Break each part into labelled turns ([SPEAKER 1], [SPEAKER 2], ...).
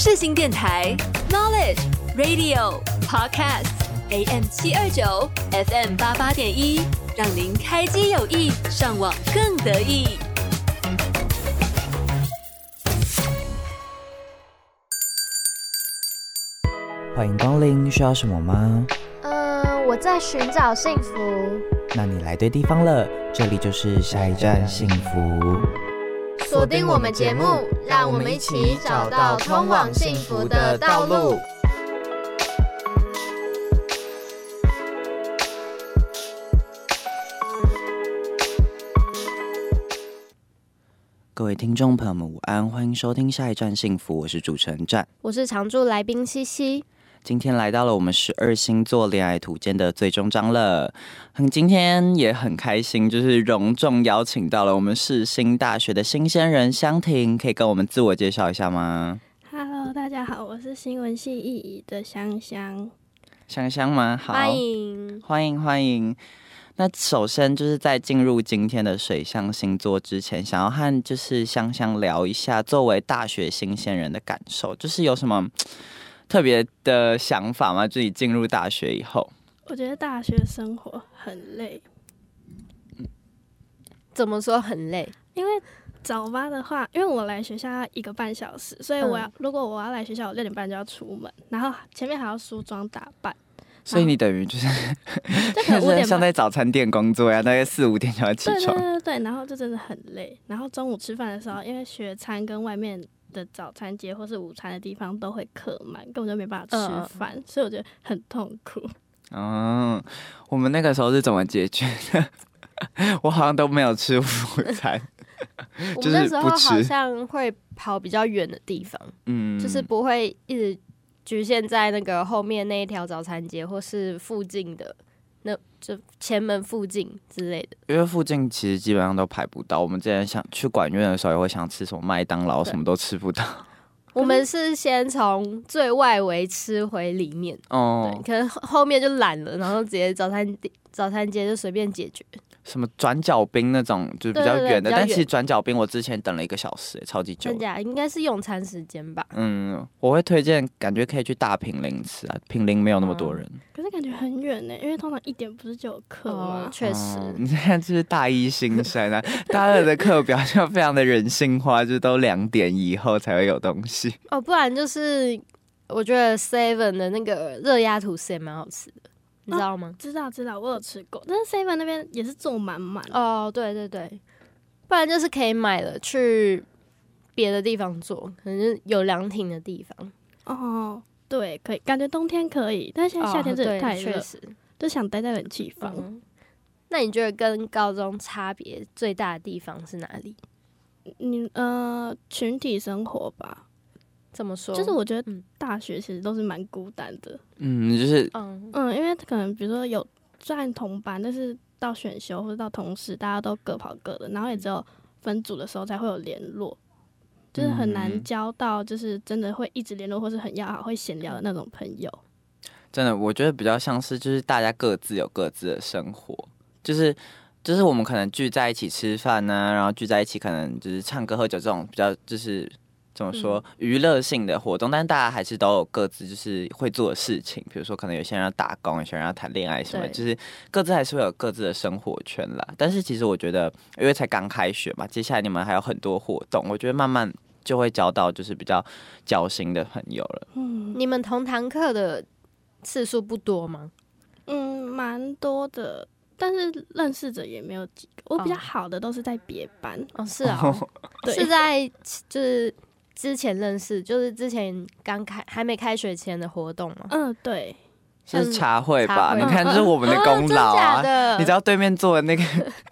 [SPEAKER 1] 世新电台 Knowledge Radio Podcast AM 七二九 FM 八八点一，让您开机有意，上网更得意。
[SPEAKER 2] 欢迎光临，需要什么吗？
[SPEAKER 3] 嗯，我在寻找幸福。
[SPEAKER 2] 那你来对地方了，这里就是下一站幸福。
[SPEAKER 3] 锁定我们节目，让我们一起找到通往幸福的道路。
[SPEAKER 2] 各位听众朋友们，午安，欢迎收听下一站幸福，我是主持人站。
[SPEAKER 3] 我是常驻来宾西西。
[SPEAKER 2] 今天来到了我们十二星座恋爱图鉴的最终章了，很今天也很开心，就是隆重邀请到了我们世新大学的新鲜人香婷，可以跟我们自我介绍一下吗
[SPEAKER 4] ？Hello，大家好，我是新闻系艺仪的香香。
[SPEAKER 2] 香香吗？好，
[SPEAKER 3] 欢迎。
[SPEAKER 2] 欢迎欢迎。那首先就是在进入今天的水象星座之前，想要和就是香香聊一下，作为大学新鲜人的感受，就是有什么特别的想法吗？自己进入大学以后，
[SPEAKER 4] 我觉得大学生活很累，
[SPEAKER 3] 怎么说很累？
[SPEAKER 4] 因为早八的话，因为我来学校要一个半小时，所以我要、
[SPEAKER 3] 嗯
[SPEAKER 4] 如果我要来学校，我六点半就要出门，然后前面还要梳妆打扮，
[SPEAKER 2] 所以你等于就是 像在早餐店工作呀，大概四五点就要起
[SPEAKER 4] 对对。对对，然后就真的很累。然后中午吃饭的时候，因为学餐跟外面的早餐街或是午餐的地方都会客满，根本就没办法吃饭，所以我觉得很痛苦。
[SPEAKER 2] 嗯，我们那个时候是怎么解决的？我好像都没有吃午餐，
[SPEAKER 3] 我
[SPEAKER 2] 就
[SPEAKER 3] 们那时候
[SPEAKER 2] 是不吃
[SPEAKER 3] 好像会跑比较远的地方，
[SPEAKER 2] 嗯，
[SPEAKER 3] 就是不会一直局限在那个后面那一条早餐街，或是附近的那就前门附近之类的。
[SPEAKER 2] 因为附近其实基本上都排不到。我们之前想去管院的时候，也会想吃什么麦当劳，什么都吃不到。
[SPEAKER 3] 我们是先从最外围吃回里面，
[SPEAKER 2] 哦
[SPEAKER 3] 对，，可能后后面就懒了，然后直接早餐店早餐街就随便解决。
[SPEAKER 2] 什么转角冰那种就是比较远的，但其实转角冰我之前等了一个小时，超级久
[SPEAKER 3] 真。假应该是用餐时间吧？
[SPEAKER 2] 嗯，我会推荐，感觉可以去大平林吃啊，平林没有那么多人。
[SPEAKER 4] 可是感觉很远呢，因为通常一点不是就有课吗？
[SPEAKER 3] 哦确实，
[SPEAKER 2] 哦 你看，就是大一新生啊，大二的课表就非常的人性化，就都两点以后才会有东西。
[SPEAKER 3] 哦，不然就是我觉得 Seven 的那个热压吐司也蛮好吃的，你知道吗？
[SPEAKER 4] 知道知道，我有吃过，但是 seven 那边也是坐满满。
[SPEAKER 3] 哦，对对对，不然就是可以买了去别的地方坐，可能就是有凉亭的地方。
[SPEAKER 4] 哦，对，可以，感觉冬天可以，但是现在夏天真的太热，
[SPEAKER 3] 确实。
[SPEAKER 4] 就想待在冷气房。
[SPEAKER 3] 嗯，那你觉得跟高中差别最大的地方是哪里？
[SPEAKER 4] 你呃，群体生活吧，
[SPEAKER 3] 怎么说？
[SPEAKER 4] 就是我觉得
[SPEAKER 3] 嗯
[SPEAKER 4] 大学其实都是蛮孤单的。
[SPEAKER 2] 嗯，就是
[SPEAKER 3] 嗯
[SPEAKER 4] 嗯，因为可能比如说有虽然同班，但是到选修或者到同事，大家都各跑各的，然后也只有分组的时候才会有联络。就是很难
[SPEAKER 2] 嗯
[SPEAKER 4] 交到，就是真的会一直联络，或是很要好、会闲聊的那种朋友。
[SPEAKER 2] 真的，我觉得比较像是就是大家各自有各自的生活，就是就是我们可能聚在一起吃饭呢、然后聚在一起可能就是唱歌喝酒这种比较就是怎么说娱乐性的活动，但大家还是都有各自就是会做的事情，比如说可能有些人要打工，有些人要谈恋爱什么就是各自还是会有各自的生活圈啦。但是其实我觉得，因为才刚开学嘛，接下来你们还有很多活动，我觉得慢慢就会交到就是比较交心的朋友了。
[SPEAKER 4] 嗯
[SPEAKER 3] 你们同堂课的次数不多吗？
[SPEAKER 4] 嗯，蛮多的，但是认识者也没有几个。我比较
[SPEAKER 3] 哦
[SPEAKER 4] 好的都是在别班，
[SPEAKER 3] 哦，是啊、
[SPEAKER 4] 对
[SPEAKER 3] 是在就是之前认识，就是之前刚开还没开学前的活动嘛？
[SPEAKER 4] 嗯，对，
[SPEAKER 2] 是茶会吧？你看，这是我们的功劳啊！
[SPEAKER 3] 的？
[SPEAKER 2] 你知道对面坐的那个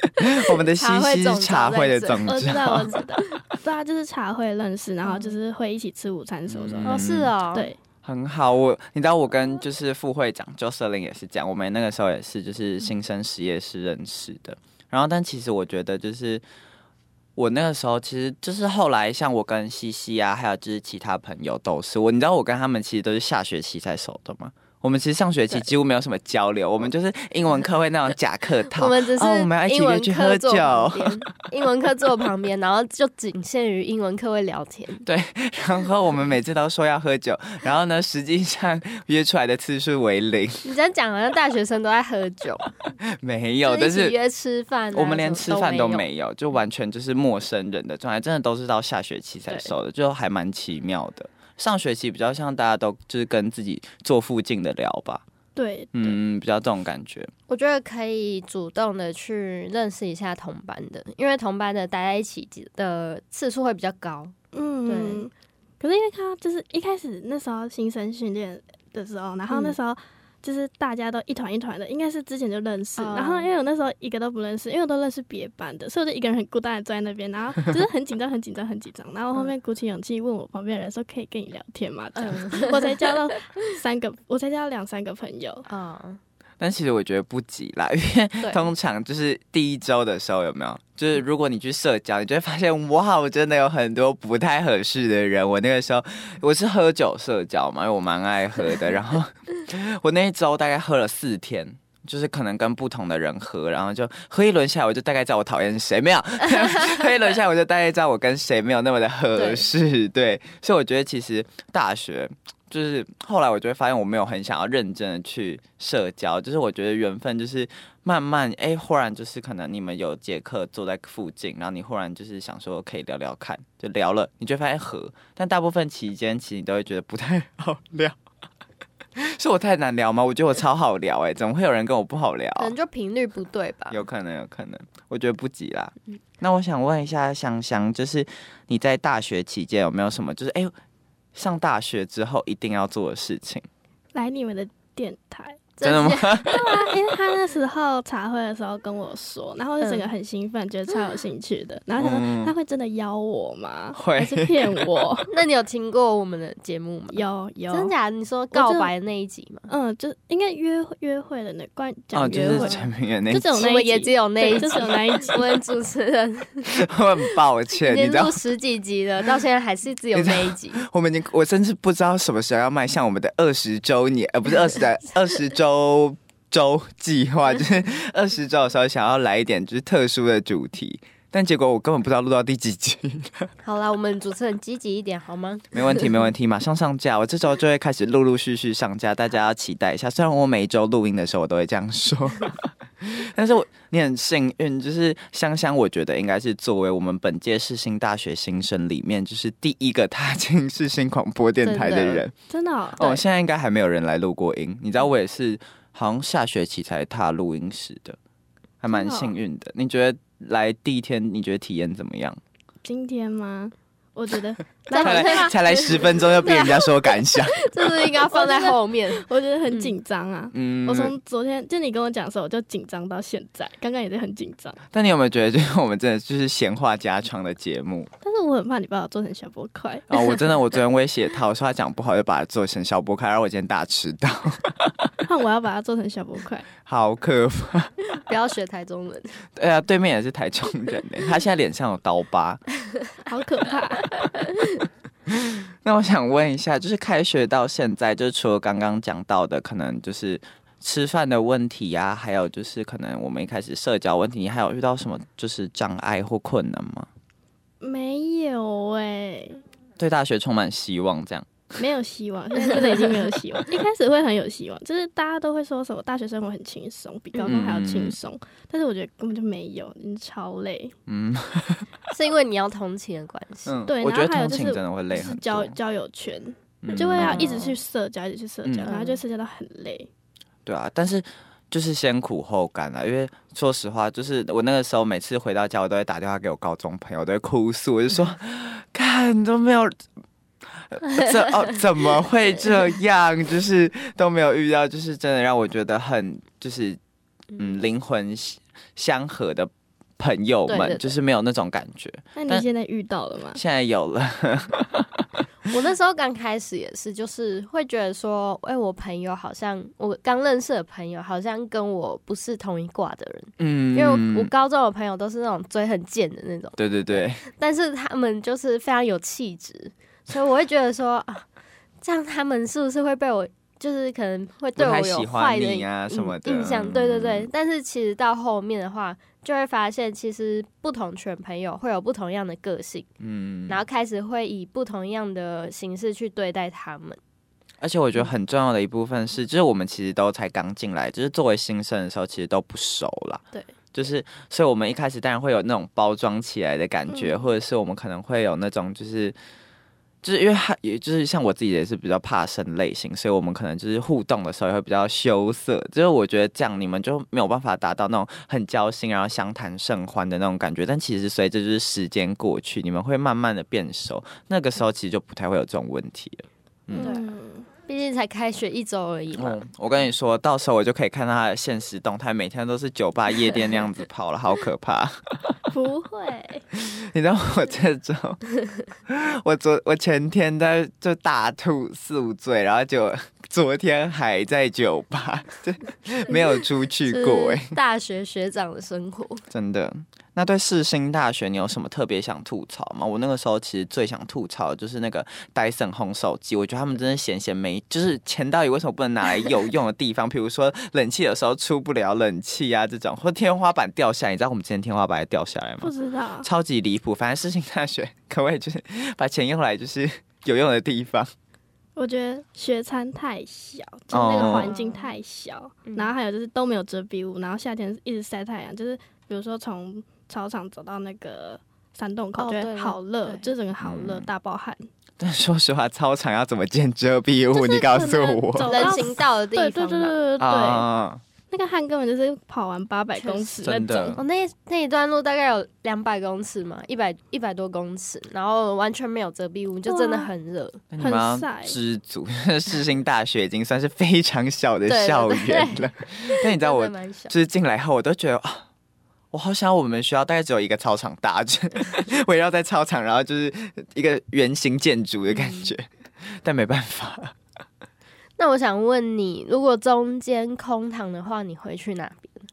[SPEAKER 2] 我们的西西是茶会的总
[SPEAKER 4] 我知道，我，知道。对啊，就是茶会认识，然后就是会一起吃午餐什么什么
[SPEAKER 2] 嗯
[SPEAKER 4] 的。
[SPEAKER 3] 哦，是哦，，
[SPEAKER 4] 对，
[SPEAKER 2] 很好。我你知道我跟就是副会长 Jocelyn 也是这样，我们那个时候也是就是新生实验室认识的。然后，但其实我觉得就是。我那个时候其实就是后来，像我跟西西啊，还有就是其他朋友都是我，你知道我跟他们其实都是下学期才熟的吗？我我们其实上学期
[SPEAKER 3] 对
[SPEAKER 2] 几乎没有什么交流，我们就是英文课会那种假客套，
[SPEAKER 3] 我们只是
[SPEAKER 2] 哦我们要一起约去喝酒，
[SPEAKER 3] 英文课坐旁边，然后就仅限于英文课会聊天。
[SPEAKER 2] 对然后我们每次都说要喝酒，然后呢，实际上约出来的次数为零，
[SPEAKER 3] 你这样讲好像大学生都在喝酒，
[SPEAKER 2] 没有，
[SPEAKER 3] 就
[SPEAKER 2] 但是。
[SPEAKER 3] 约吃饭啊、
[SPEAKER 2] 我们连吃饭都
[SPEAKER 3] 有。
[SPEAKER 2] 没有，就完全就是陌生人的状态，真的都是到下学期才
[SPEAKER 3] 对
[SPEAKER 2] 熟的，就还蛮奇妙的。上学期比较像大家都就是跟自己坐附近的聊吧，
[SPEAKER 4] 对，
[SPEAKER 2] 嗯，比较这种感觉。
[SPEAKER 3] 我觉得可以主动的去认识一下同班的，因为同班的待在一起的次数会比较高。
[SPEAKER 4] 嗯，对可是因为他就是一开始那时候新生训练的时候，然后那
[SPEAKER 3] 嗯
[SPEAKER 4] 时候就是大家都一团一团的，应该是之前就认识。
[SPEAKER 3] 哦
[SPEAKER 4] 然后因为我那时候一个都不认识，因为我都认识别班的，所以我就一个人很孤单的坐在那边，然后就是很紧张、很紧张、很紧张。然后后面鼓起勇气问我旁边人说：“可以跟你聊天吗？”这样，
[SPEAKER 3] 子
[SPEAKER 4] 我才交到三个，我才交到两三个朋友。
[SPEAKER 3] 啊、
[SPEAKER 2] 但其实我觉得不急啦，因为通常就是第一周的时候有没有？就是如果你去社交，你就会发现 哇，我真的有很多不太合适的人。我那个时候我是喝酒社交嘛，因为我蛮爱喝的。然后我那一周大概喝了四天。就是可能跟不同的人喝，然后就喝一轮下来，我就大概知道我讨厌谁，没有喝一轮下来，我就大概知道我跟谁没有那么的合适，对，所以我觉得其实大学就是后来我就会发现我没有很想要认真的去社交，就是我觉得缘分就是慢慢哎、忽然就是可能你们有节课坐在附近，然后你忽然就是想说可以聊聊看，就聊了，你就会发现合，但大部分期间其实你都会觉得不太好聊。是我太难聊吗？我觉得我超好聊哎、怎么会有人跟我不好聊？
[SPEAKER 3] 可能就频率不对吧。
[SPEAKER 2] 有可能，有可能，我觉得不急啦。那我想问一下香香，就是你在大学期间有没有什么，就是哎、上大学之后一定要做的事情？
[SPEAKER 4] 来你们的电台，
[SPEAKER 2] 真的吗？
[SPEAKER 4] 对啊，因为他那时候茶会的时候跟我说，然后我就整个很兴奋，觉得超有兴趣的。然后他说、
[SPEAKER 2] 嗯
[SPEAKER 4] 他会真的邀我吗？
[SPEAKER 2] 会
[SPEAKER 4] 还是骗我？
[SPEAKER 3] 那你有听过我们的节目吗？
[SPEAKER 4] 有有，
[SPEAKER 3] 真假的？你说告白的那一集吗？
[SPEAKER 4] 嗯，就应该约约会的那关
[SPEAKER 2] 哦，
[SPEAKER 4] 讲约会，
[SPEAKER 2] 就是陈明远那
[SPEAKER 4] 就
[SPEAKER 2] 一集，
[SPEAKER 3] 也只有那一集，
[SPEAKER 4] 就是有那一集。
[SPEAKER 3] 我们主持人
[SPEAKER 2] 我很抱歉，你知道
[SPEAKER 3] 经录，十几集了，到现在还是只有那一集。
[SPEAKER 2] 我们已经，我甚至不知道什么时候要迈向我们的二十周年，呃，不是二十的二十周周周计划，就是二十周的时候想要来一点就是特殊的主题。但结果我根本不知道录到第几集，
[SPEAKER 3] 好啦，我们主持人积极一点好吗？
[SPEAKER 2] 没问题，没问题，马上上架。我这周就会开始陆陆续续上架，大家要期待一下。虽然我每一周录音的时候我都会这样说，但是我你很幸运，就是香香，我觉得应该是作为我们本届世新大学新生里面，就是第一个踏进世新广播电台的人。
[SPEAKER 4] 真的哦、
[SPEAKER 2] 哦，现在应该还没有人来录过音。你知道我也是，好像下学期才踏录音室的，还蛮幸运的。你觉得来第一天，你觉得体验怎么样？
[SPEAKER 4] 今天吗？我觉得
[SPEAKER 2] 才来才来十分钟就被人家说感想，
[SPEAKER 3] 这是应该放在后面。
[SPEAKER 4] 我觉得很紧张啊。
[SPEAKER 2] 嗯
[SPEAKER 4] 我从昨天就你跟我讲的时候，我就紧张到现在，刚刚也是很紧张。
[SPEAKER 2] 但你有没有觉得，就是我们真的就是闲话家常的节目
[SPEAKER 4] 但是我很怕你把我做成小波块，
[SPEAKER 2] 哦？我真的，我昨天威胁他，我说他讲不好就把它做成小波块，然后我今天大迟到，
[SPEAKER 4] 那我要把它做成小波块。
[SPEAKER 2] 好可怕。
[SPEAKER 3] 不要学台中人，
[SPEAKER 2] 对啊，对面也是台中人呢，他现在脸上有刀疤。
[SPEAKER 4] 好可怕！
[SPEAKER 2] 那我想问一下，就是开学到现在，就是除了刚刚讲到的，可能就是吃饭的问题呀、还有就是可能我们一开始社交问题，你还有遇到什么就是障碍或困难吗？
[SPEAKER 4] 没有哎、
[SPEAKER 2] 对大学充满希望，这样
[SPEAKER 4] 没有希望，现 在真的已经没有希望。一开始会很有希望，就是大家都会说什么大学生活很轻松，比高中还要轻松，但是我觉得根本就没有，你超累。
[SPEAKER 2] 嗯
[SPEAKER 3] 是因为你要通勤的关系。
[SPEAKER 2] 嗯，
[SPEAKER 4] 对
[SPEAKER 2] 我觉得
[SPEAKER 4] 然后还有就是
[SPEAKER 2] 通勤真的会累
[SPEAKER 4] 交交友圈，
[SPEAKER 2] 嗯
[SPEAKER 4] 就会要一直去社交，一直去社交，
[SPEAKER 2] 嗯
[SPEAKER 4] 然后就社交到很累。
[SPEAKER 2] 对啊，但是就是先苦后甘啊，因为说实话，就是我那个时候每次回到家，我都会打电话给我高中朋友，我都会哭诉，我就说，看都没有。这哦，怎么会这样？就是都没有遇到，就是真的让我觉得很就是嗯。灵魂相合的朋友们，
[SPEAKER 3] 对对对。
[SPEAKER 2] 就是没有那种感觉。
[SPEAKER 4] 那你现在遇到了吗？
[SPEAKER 2] 现在有了，
[SPEAKER 3] 我那时候刚开始也是，就是会觉得说，哎、我朋友好像我刚认识的朋友好像跟我不是同一挂的人，
[SPEAKER 2] 嗯，
[SPEAKER 3] 因为我我高中的朋友都是那种嘴很贱的那种，
[SPEAKER 2] 对对对，
[SPEAKER 3] 但是他们就是非常有气质，所以我会觉得说啊，这样他们是不是会被我就是可能会对我有坏的
[SPEAKER 2] 你啊什么的
[SPEAKER 3] 印象，对对对
[SPEAKER 2] 嗯。
[SPEAKER 3] 但是其实到后面的话，就会发现其实不同群朋友会有不同样的个性，
[SPEAKER 2] 嗯，
[SPEAKER 3] 然后开始会以不同样的形式去对待他们。
[SPEAKER 2] 而且我觉得很重要的一部分是，就是我们其实都才刚进来，就是作为新生的时候，其实都不熟了。
[SPEAKER 3] 对，
[SPEAKER 2] 就是，所以我们一开始当然会有那种包装起来的感觉，
[SPEAKER 3] 嗯
[SPEAKER 2] 或者是我们可能会有那种就是。就是因为他，也就是像我自己也是比较怕生类型，所以我们可能就是互动的时候也会比较羞涩。就是我觉得这样你们就没有办法达到那种很交心，然后相谈甚欢的那种感觉。但其实随着就是时间过去，你们会慢慢的变熟，那个时候其实就不太会有这种问题了。嗯
[SPEAKER 4] 嗯，
[SPEAKER 3] 毕竟才开学一周而已嘛。
[SPEAKER 2] 嗯，我跟你说，到时候我就可以看到他的现实动态，每天都是酒吧、夜店那样子跑了，好可怕！
[SPEAKER 4] 不会，
[SPEAKER 2] 你知道我这周，我昨我前天在就大吐四五醉，然后就昨天还在酒吧，就没有出去过哎、
[SPEAKER 3] 是大学学长的生活。
[SPEAKER 2] 真的。那对世新大学，你有什么特别想吐槽吗？我那个时候其实最想吐槽的就是那个戴森烘手机，我觉得他们真的闲闲没，就是钱到底为什么不能拿来有用的地方？比如说冷气有时候出不了冷气啊，这种或天花板掉下来，你知道我们今天天花板还掉下来吗？
[SPEAKER 4] 不知道。
[SPEAKER 2] 超级离谱。反正世新大学可不可以就是把钱用来就是有用的地方？
[SPEAKER 4] 我觉得学餐太小，就是那个环境太小，
[SPEAKER 3] 嗯
[SPEAKER 4] 然后还有就是都没有遮蔽物，然后夏天一直晒太阳，就是比如说从操场走到那个山洞口，觉得好热，
[SPEAKER 3] 对
[SPEAKER 4] 就整个好热，
[SPEAKER 2] 嗯
[SPEAKER 4] 大爆汗。
[SPEAKER 2] 但说实话，操场要怎么建遮蔽物？你告诉我。
[SPEAKER 4] 走
[SPEAKER 3] 人行道的地方对。
[SPEAKER 4] 对对对对对，
[SPEAKER 2] 啊，
[SPEAKER 4] 那个汗根本就是跑完八百公尺那
[SPEAKER 2] 真的
[SPEAKER 4] 种。
[SPEAKER 3] 哦，那那一段路大概有两百公尺嘛，一百一百多公尺，然后完全没有遮蔽物，就真的很热。
[SPEAKER 4] 很晒
[SPEAKER 2] 知足，世新大学已经算是非常小的校
[SPEAKER 3] 对
[SPEAKER 2] 园了。但你知道我就是进来后，我都觉得啊，我好想我们学校大概只有一个操场大，就 围绕在操场，然后就是一个圆形建筑的感觉。但没办法，
[SPEAKER 3] 那我想问你，如果中间空堂的话，你会去哪边？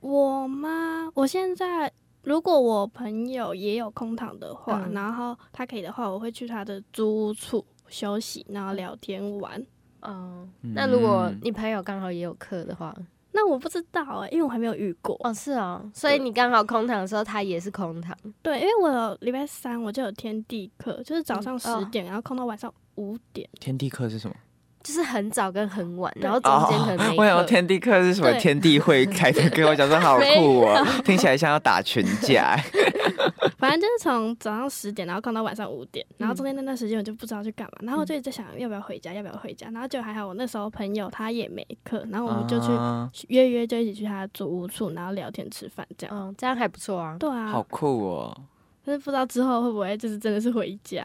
[SPEAKER 4] 我吗？我现在如果我朋友也有空堂的话，
[SPEAKER 3] 嗯
[SPEAKER 4] 然后他可以的话，我会去他的租屋处休息，然后聊天玩。
[SPEAKER 3] 嗯、那如果
[SPEAKER 2] 嗯
[SPEAKER 3] 你朋友刚好也有课的话，
[SPEAKER 4] 那我不知道哎、因为我还没有遇过。
[SPEAKER 3] 哦，是哦，所以你刚好空堂的时候，他也是空堂。
[SPEAKER 4] 对，因为我有礼拜三我就有天地课，就是早上十
[SPEAKER 3] 哦
[SPEAKER 4] 点，然后空到晚上五点。
[SPEAKER 2] 天地课是什么？
[SPEAKER 3] 就是很早跟很晚，然后中间可能哦
[SPEAKER 2] 我想。说天地课是什么？天地会开的课，我讲说好酷哦，听起来像要打群架。
[SPEAKER 4] 反正就是从早上十点，然后逛到晚上五点，然后
[SPEAKER 3] 嗯
[SPEAKER 4] 中间那段时间我就不知道去干嘛，然后我就一直在想要不要回家，要不要回家，然后就还好我那时候朋友他也没课，然后我们就去
[SPEAKER 2] 啊
[SPEAKER 4] 约约就一起去他的租屋处，然后聊天吃饭这样。
[SPEAKER 3] 嗯，这样还不错啊。
[SPEAKER 4] 对啊，
[SPEAKER 2] 好酷哦。
[SPEAKER 4] 但是不知道之后会不会就是真的是回家。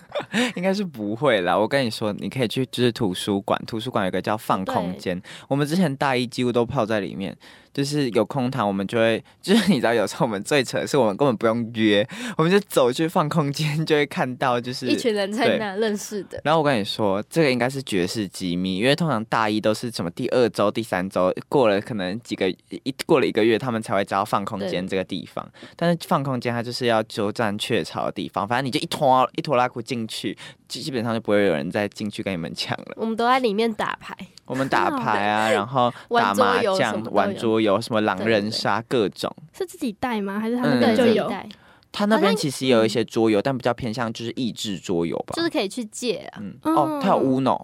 [SPEAKER 2] 应该是不会啦。我跟你说，你可以去就是图书馆，图书馆有个叫放空间，我们之前大一几乎都泡在里面。就是有空堂，我们就会，就是你知道，有时候我们最扯的是，我们根本不用约，我们就走去放空间，就会看到就是
[SPEAKER 3] 一群人在那认识的，
[SPEAKER 2] 然后我跟你说，这个应该是绝世机密，因为通常大一都是什么第二周、第三周过了，可能几个一过了一个月，他们才会知道放空间这个地方。但是放空间它就是要鸠占鹊巢的地方，反正你就一拖一拖拉裤进去，基基本上就不会有人再进去跟你们抢了。
[SPEAKER 3] 我们都在里面打牌。
[SPEAKER 2] 我们打牌啊，然后 打麻将玩桌游，什么狼人杀各种。
[SPEAKER 4] 是自己带吗？还是他那
[SPEAKER 2] 嗯
[SPEAKER 4] 边就有？
[SPEAKER 3] 自己带
[SPEAKER 2] 他那边其实也有一些桌游，但比较偏向就是益智桌游吧。
[SPEAKER 3] 就是可以去借啊。
[SPEAKER 2] 嗯，
[SPEAKER 4] 嗯
[SPEAKER 2] 哦，他有 Uno，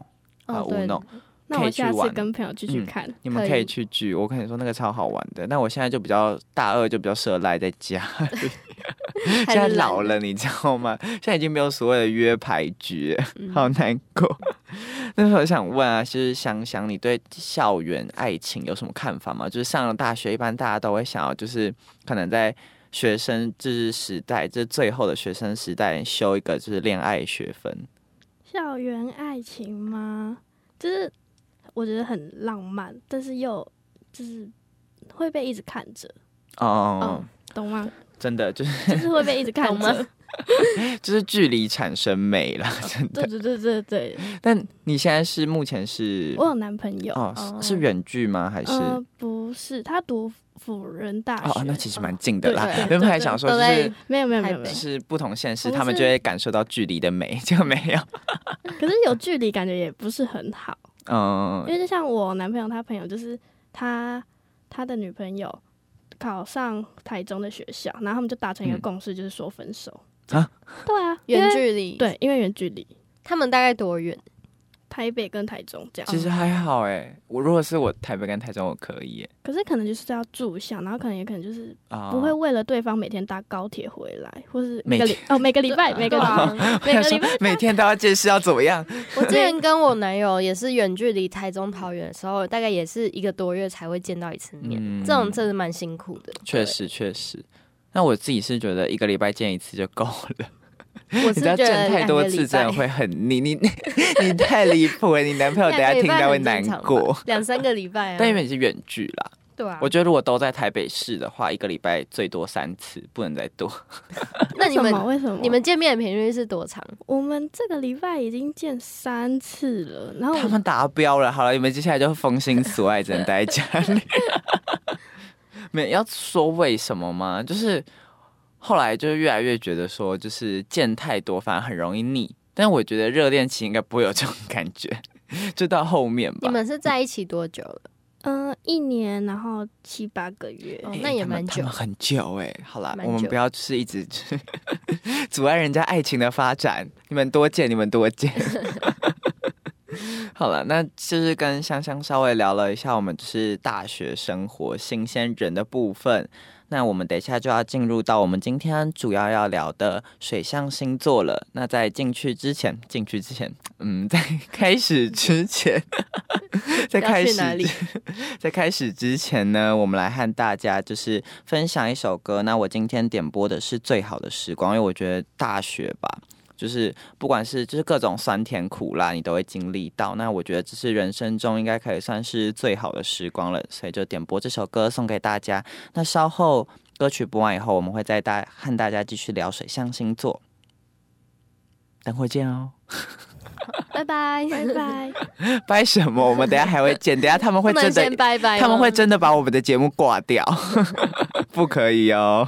[SPEAKER 2] 还有
[SPEAKER 3] 哦，对
[SPEAKER 2] Uno。
[SPEAKER 4] 那我下次
[SPEAKER 2] 可以去玩
[SPEAKER 4] 跟朋友继续
[SPEAKER 2] 嗯
[SPEAKER 4] 看。
[SPEAKER 2] 你们可以去聚，我跟你说那个超好玩的。那我现在就比较大二，就比较适合赖在家。现在老了，你知道吗？现在已经没有所谓的约牌局好难过。那时候我想问啊，就是想想你对校园爱情有什么看法吗？就是上了大学，一般大家都会想要，就是可能在学生就是时代，就是最后的学生时代修一个就是恋爱学分。
[SPEAKER 4] 校园爱情吗？就是我觉得很浪漫，但是又就是会被一直看着，
[SPEAKER 2] 哦，
[SPEAKER 4] 懂吗？
[SPEAKER 2] 真的就是
[SPEAKER 4] 就是会被一直看着。
[SPEAKER 2] 就是距离产生美了，真的
[SPEAKER 4] 对。对对对对，
[SPEAKER 2] 但你现在是目前是
[SPEAKER 4] 我有男朋友，
[SPEAKER 2] 哦
[SPEAKER 3] 哦
[SPEAKER 2] 是是远距吗？还是
[SPEAKER 4] 呃，不是，他读辅仁大学。
[SPEAKER 2] 哦那其实蛮近的啦。原本还想说就是
[SPEAKER 4] 没有没有没有
[SPEAKER 3] 台北
[SPEAKER 4] 没有，
[SPEAKER 2] 是不同县市，他们就会感受到距离的美，就没有
[SPEAKER 4] 可是有距离感觉也不是很好。
[SPEAKER 2] 嗯
[SPEAKER 4] 因为就像我男朋友他朋友，就是他他的女朋友考上台中的学校，然后他们就达成一个
[SPEAKER 2] 嗯。
[SPEAKER 4] 共识，就是说分手。
[SPEAKER 2] 啊。
[SPEAKER 4] 对啊，
[SPEAKER 3] 远距离，，
[SPEAKER 4] 对，因为远距离，
[SPEAKER 3] 他们大概多远？
[SPEAKER 4] 台北跟台中这样。
[SPEAKER 2] 其实还好哎，我如果是我台北跟台中，我可以耶
[SPEAKER 4] 可是可能就是要住校，然后可能也可能就是
[SPEAKER 2] 啊，
[SPEAKER 4] 不会为了对方每天搭高铁回来，或是
[SPEAKER 2] 每
[SPEAKER 4] 每个礼哦每个礼拜 每个礼拜每个礼拜
[SPEAKER 2] 每天都要见识要怎么样？
[SPEAKER 3] 我之前跟我男友也是远距离台中桃园的时候，大概也是一个多月才会见到一次面，
[SPEAKER 2] 嗯
[SPEAKER 3] 这种真的蛮辛苦的。
[SPEAKER 2] 确实确实。那我自己是觉得一个礼拜见一次就够了，
[SPEAKER 3] 我是
[SPEAKER 2] 你知道
[SPEAKER 3] 觉得
[SPEAKER 2] 见太多
[SPEAKER 3] 两个礼拜
[SPEAKER 2] 次真的会很你你你太离谱了，你男朋友等下听到会难过。
[SPEAKER 3] 两三个礼拜啊。
[SPEAKER 2] 但因为你是远距啦，
[SPEAKER 3] 对啊，
[SPEAKER 2] 我觉得如果都在台北市的话，一个礼拜最多三次，不能再多。
[SPEAKER 3] 那你们
[SPEAKER 4] 为什么
[SPEAKER 3] 你们见面的频率是多长？
[SPEAKER 4] 我们这个礼拜已经见三次了，然后
[SPEAKER 2] 他们达标了，好了，你们接下来就封心锁爱，只能待在家里。没有要说为什么吗？就是后来就越来越觉得说，就是见太多反而很容易腻。但我觉得热恋期应该不会有这种 感觉，就到后面吧。
[SPEAKER 3] 你们是在一起多久了？
[SPEAKER 4] 嗯、一年，然后七八个月，
[SPEAKER 3] 那也蛮久。
[SPEAKER 2] 很久哎、好啦，我们不要就是一直 阻碍人家爱情的发展。你们多见，你们多见。好了，那就是跟香香稍微聊了一下我们就是大学生活新鲜人的部分。那我们等一下就要进入到我们今天主要要聊的水象星座了。那在进去之前，进去之前，嗯，在开始之前，在开始 在开始之前呢，我们来和大家就是分享一首歌。那我今天点播的是《最好的时光》，因为我觉得大学吧，就是不管是就是各种酸甜苦辣，你都会经历到。那我觉得这是人生中应该可以算是最好的时光了，所以就点播这首歌送给大家。那稍后歌曲播完以后，我们会再大和大家继续聊水象星座。等会见哦，
[SPEAKER 3] 拜拜，
[SPEAKER 4] 拜拜。
[SPEAKER 2] 拜什么？我们等下还会见，等下他们会真的，
[SPEAKER 3] 拜拜，
[SPEAKER 2] 他们会真的把我们的节目挂掉，不可以哦。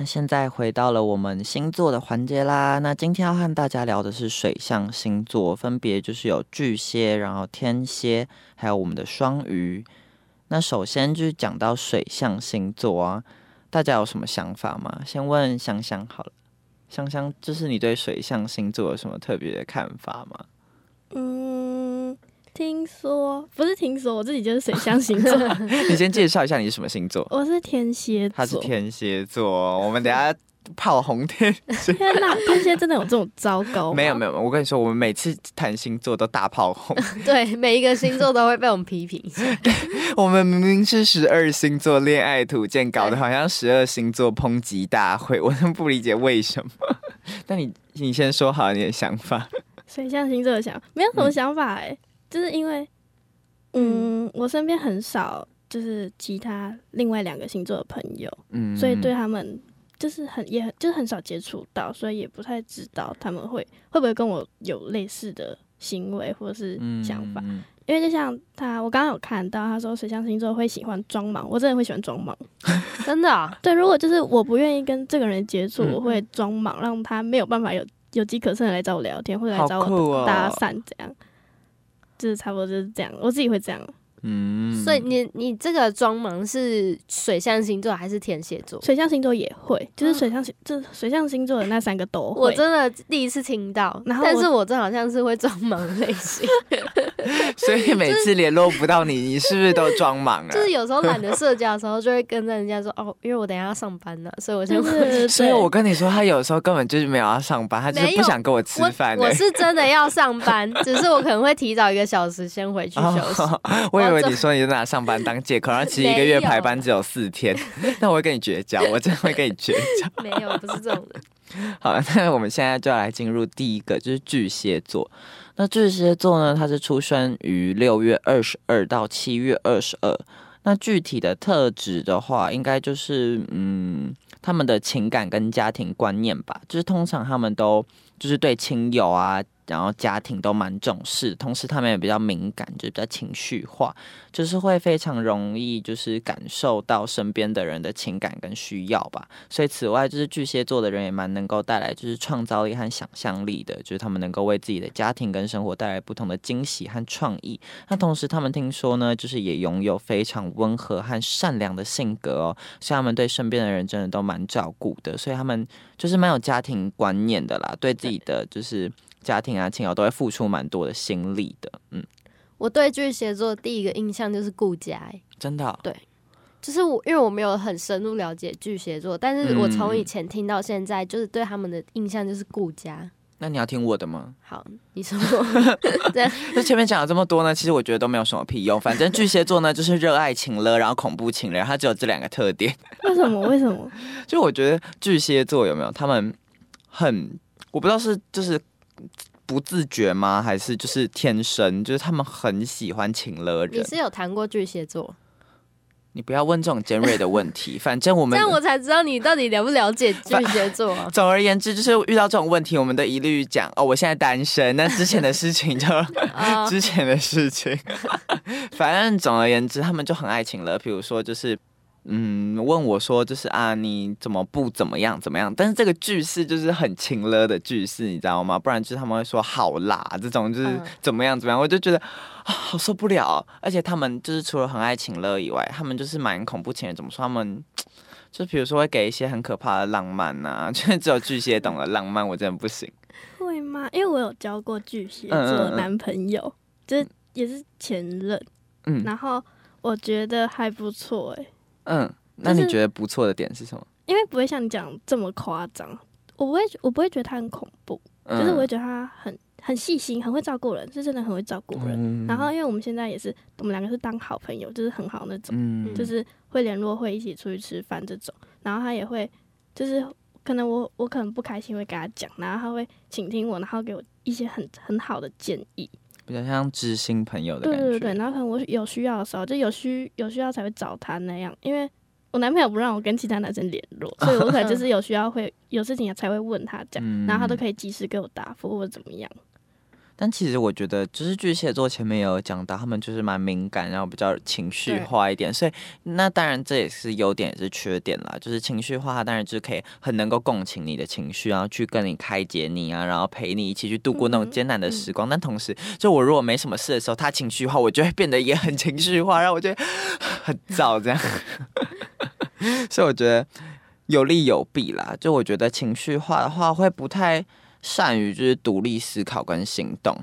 [SPEAKER 2] 那现在回到了我们星座的环节啦。那今天要和大家聊的是水象星座，分别就是有巨蟹，然后天蝎，还有我们的双鱼。那首先就是讲到水象星座啊，大家有什么想法吗？先问香香好了，香香，就是你对水象星座有什么特别的看法吗？
[SPEAKER 4] 嗯，听说不是听说，我自己就是水象星座，
[SPEAKER 2] 你先介绍一下你是什么星座。
[SPEAKER 4] 我是天蝎座。
[SPEAKER 2] 他是天蝎座，我们等下炮红天蝎。
[SPEAKER 4] 天哪，天蝎真的有这种糟糕吗？
[SPEAKER 2] 没有没有，我跟你说，我们每次谈星座都大炮轰。
[SPEAKER 3] 对，每一个星座都会被我们批评。
[SPEAKER 2] 我们明明是十二星座恋爱图鉴，搞得好像十二星座抨击大会，我真不理解为什么。但你你先说好你的想法。
[SPEAKER 4] 水象星座的想没有什么想法哎、就是因为，嗯，我身边很少就是其他另外两个星座的朋友，
[SPEAKER 2] 嗯
[SPEAKER 4] 所以对他们就是很也很就是很少接触到，所以也不太知道他们会会不会跟我有类似的行为或者是想法。
[SPEAKER 2] 嗯
[SPEAKER 4] 因为就像他，我刚刚有看到他说水象星座会喜欢装忙，我真的会喜欢装忙。
[SPEAKER 3] 真的啊、
[SPEAKER 4] 对，如果就是我不愿意跟这个人接触，
[SPEAKER 2] 嗯
[SPEAKER 4] 我会装忙，让他没有办法有有机可乘的来找我聊天，或者来找我搭讪，这样，就是差不多就是这样，我自己会这样。
[SPEAKER 2] 嗯
[SPEAKER 3] 所以你你这个装忙是水象星座还是天蝎座？
[SPEAKER 4] 水象星座也会，就是水象星，就是水象星座的那三个都会。
[SPEAKER 3] 我真的第一次听到，
[SPEAKER 4] 然后
[SPEAKER 3] 但是我这好像是会装忙的类型，
[SPEAKER 2] 所以每次联络不到你，你是不是都装忙啊？
[SPEAKER 3] 就是有时候懒得社交的时候，就会跟着人家说哦，因为我等一下要上班了，所以我先
[SPEAKER 4] 就
[SPEAKER 3] 回去。
[SPEAKER 2] 所以我跟你说，他有时候根本就是没有要上班，他就是不想跟我吃饭
[SPEAKER 3] 我我。是真的要上班，只是我可能会提早一个小时先回去休息。
[SPEAKER 2] 哦我以为你说你就拿上班当借口，然后其实一个月排班只有四天，那我会跟你绝交，我真的会跟你绝交。
[SPEAKER 3] 没有，不是这种人。
[SPEAKER 2] 好，那我们现在就要来进入第一个，就是巨蟹座。那巨蟹座呢，它是出生于六月二十二到七月二十二。那具体的特质的话，应该就是嗯，他们的情感跟家庭观念吧，就是通常他们都就是对亲友啊，然后家庭都蛮重视，同时他们也比较敏感，就是比较情绪化，就是会非常容易就是感受到身边的人的情感跟需要吧。所以此外，就是巨蟹座的人也蛮能够带来就是创造力和想象力的，就是他们能够为自己的家庭跟生活带来不同的惊喜和创意。那同时，他们听说呢，就是也拥有非常温和和善良的性格哦，所以他们对身边的人真的都蛮照顾的，所以他们就是蛮有家庭观念的啦，对自己的就是家庭啊亲友都会付出蛮多的心力的，嗯，
[SPEAKER 3] 我对巨蟹座第一个印象就是顾家、欸，
[SPEAKER 2] 真的哦、
[SPEAKER 3] 就是我因为我没有很深入了解巨蟹座，但是我从
[SPEAKER 2] 嗯
[SPEAKER 3] 以前听到现在，就是对他们的印象就是顾家。
[SPEAKER 2] 那你要听我的吗？
[SPEAKER 3] 好，你说 对
[SPEAKER 2] 那前面讲了这么多呢，其实我觉得都没有什么屁用。反正巨蟹座呢，就是热爱情了，然后恐怖情人，它只有这两个特点。
[SPEAKER 4] 为什么？为什么？
[SPEAKER 2] 就我觉得巨蟹座有没有他们很，我不知道是就是不自觉吗，还是就是天生，就是他们很喜欢情勒人。
[SPEAKER 3] 你是有谈过巨蟹座，
[SPEAKER 2] 你不要问这种尖锐的问题，反正我们。
[SPEAKER 3] 这样我才知道你到底了不了解巨蟹座啊
[SPEAKER 2] 总 而言之，就是遇到这种问题，我们都一律讲哦，我现在单身。那之前的事情就
[SPEAKER 3] 啊，
[SPEAKER 2] 之前的事情，反正总而言之，他们就很爱情了。比如说，就是嗯，问我说，就是啊，你怎么不怎么样怎么样？但是这个句式就是很情了的句式，你知道吗？不然就是他们会说好啦，这种就是
[SPEAKER 3] 嗯
[SPEAKER 2] 怎么样怎么样，我就觉得啊，好受不了。而且他们就是除了很爱情乐以外，他们就是蛮恐怖情人。怎么说？他们就比如说会给一些很可怕的浪漫呐、就是只有巨蟹懂得浪漫，我真的不行。
[SPEAKER 4] 会吗？因为我有交过巨蟹
[SPEAKER 2] 嗯嗯嗯
[SPEAKER 4] 座男朋友，就是也是前任，
[SPEAKER 2] 嗯
[SPEAKER 4] 然后我觉得还不错哎、
[SPEAKER 2] 嗯，那你觉得不错的点是什么？
[SPEAKER 4] 因为不会像你讲这么夸张，我不会我不会觉得他很恐怖，
[SPEAKER 2] 嗯
[SPEAKER 4] 就是我会觉得他很很细心，很会照顾人，是真的很会照顾人。
[SPEAKER 2] 嗯
[SPEAKER 4] 然后因为我们现在也是，我们两个是当好朋友，就是很好那种，
[SPEAKER 2] 嗯
[SPEAKER 4] 就是会联络，会一起出去吃饭这种。然后他也会，就是可能我我可能不开心会跟他讲，然后他会倾听我，然后给我一些很很好的建议。
[SPEAKER 2] 比较像知心朋友的感觉。
[SPEAKER 4] 对对对对，然后可能我有需要的时候，就有需有需要才会找他那样，因为我男朋友不让我跟其他男生联络，所以我可能就是 有需要会有事情才会问他这样，
[SPEAKER 2] 嗯
[SPEAKER 4] 然后他都可以及时给我答复或者怎么样。
[SPEAKER 2] 但其实我觉得，就是巨蟹座前面也有讲到，他们就是蛮敏感，然后比较情绪化一点，所以那当然这也是优点也是缺点啦。就是情绪化，当然就是可以很能够共情你的情绪，然后去跟你开解你啊，然后陪你一起去度过那种
[SPEAKER 4] 嗯
[SPEAKER 2] 艰难的时光。但同时，就我如果没什么事的时候，他情绪化，我就会变得也很情绪化，然后我就会很燥这样。所以我觉得有利有弊啦。就我觉得情绪化的话，会不太善于就是独立思考跟行动。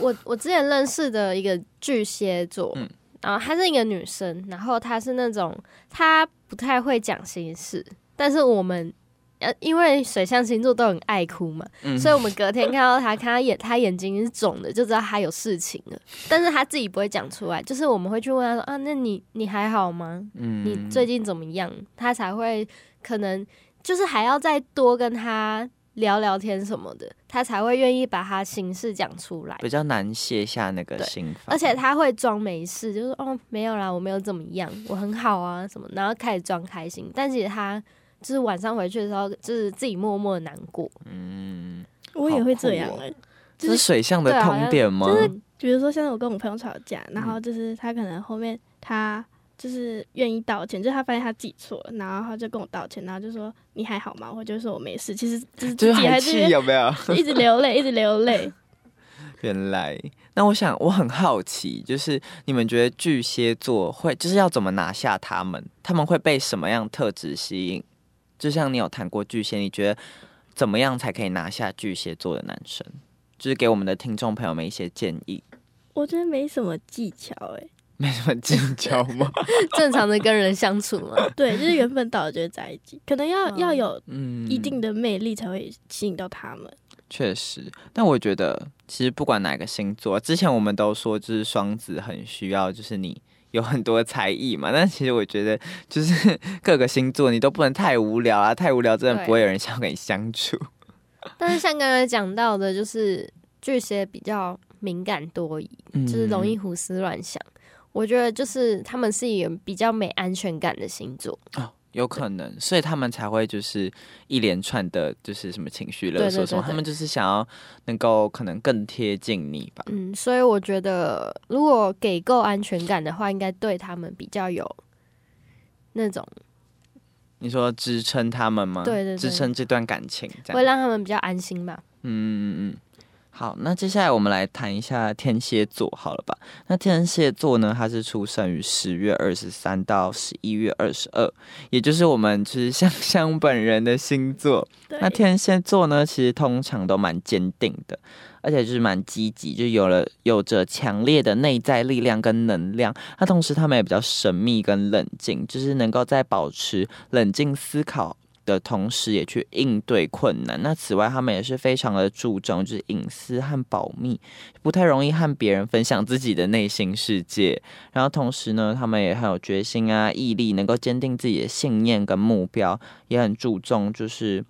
[SPEAKER 3] 我我之前认识的一个巨蟹座，
[SPEAKER 2] 嗯
[SPEAKER 3] 然后她是一个女生，然后她是那种她不太会讲心事，但是我们呃因为水象星座都很爱哭嘛，
[SPEAKER 2] 嗯
[SPEAKER 3] 所以我们隔天看到她，看她眼她眼睛是肿的，就知道她有事情了，但是她自己不会讲出来，就是我们会去问她说啊，那你你还好吗？
[SPEAKER 2] 嗯
[SPEAKER 3] 你最近怎么样？她才会可能就是还要再多跟她聊聊天什么的，他才会愿意把他心事讲出来。
[SPEAKER 2] 比较难卸下那个心防，
[SPEAKER 3] 而且他会装没事，就是哦没有啦，我没有怎么样，我很好啊什么，然后开始装开心，但其实他就是晚上回去的时候，就是自己默默的难过。
[SPEAKER 2] 嗯，
[SPEAKER 4] 我也会这样哎、
[SPEAKER 2] 这是水象的
[SPEAKER 3] 对啊
[SPEAKER 2] 通点吗？
[SPEAKER 4] 就是比如说，像是我跟我朋友吵架，然
[SPEAKER 2] 嗯
[SPEAKER 4] 后就是他可能后面他就是愿意道歉，就是他发现他自己错了，然后他就跟我道歉，然后就说你还好吗？我就说我没事，其实就是自己还是
[SPEAKER 2] 气有没有？
[SPEAKER 4] 一直流泪，一直流泪。
[SPEAKER 2] 原来，那我想我很好奇，就是你们觉得巨蟹座会就是要怎么拿下他们？他们会被什么样特质吸引？就像你有谈过巨蟹，你觉得怎么样才可以拿下巨蟹座的男生？就是给我们的听众朋友们一些建议。
[SPEAKER 4] 我觉得没什么技巧哎、
[SPEAKER 2] 没什么技巧吗？
[SPEAKER 3] 正常的跟人相处嘛，
[SPEAKER 4] 对，就是缘分到了就会在一起，可能要、
[SPEAKER 3] 嗯
[SPEAKER 4] 要有
[SPEAKER 2] 嗯，
[SPEAKER 4] 一定的魅力才会吸引到他们。
[SPEAKER 2] 确实，但我觉得其实不管哪个星座，之前我们都说就是双子很需要，就是你有很多才艺嘛。但其实我觉得就是各个星座你都不能太无聊啊，太无聊真的不会有人想跟你相处。
[SPEAKER 3] 但是像刚才讲到的，就是巨蟹比较敏感多疑，就是容易胡思乱想。我觉得就是他们是一个比较没安全感的星座，
[SPEAKER 2] 哦，有可能，所以他们才会就是一连串的，就是什么情绪勒索什么，他们就是想要能够可能更贴近你吧。
[SPEAKER 3] 嗯，所以我觉得如果给够安全感的话，应该对他们比较有那种
[SPEAKER 2] 你说支撑他们吗？
[SPEAKER 3] 对对对
[SPEAKER 2] 支撑这段感情，
[SPEAKER 3] 会。让他们比较安心吧。
[SPEAKER 2] 嗯嗯嗯。好，那接下来我们来谈一下天蝎座，好了吧？那天蝎座呢，它是出生于十月二十三到十一月二十二，也就是我们就是 香香本人的星座。那天蝎座呢，其实通常都蛮坚定的，而且就是蛮积极，就有了有着强烈的内在力量跟能量。那同时他们也比较神秘跟冷静，就是能够在保持冷静思考。的同时，也去应对困难。那此外，他们也是非常的注重就是隐私和保密，不太容易和别人分享自己的内心世界。然后同时呢，他们也很有决心啊、毅力，能够坚定自己的信念跟目标，也很注重就是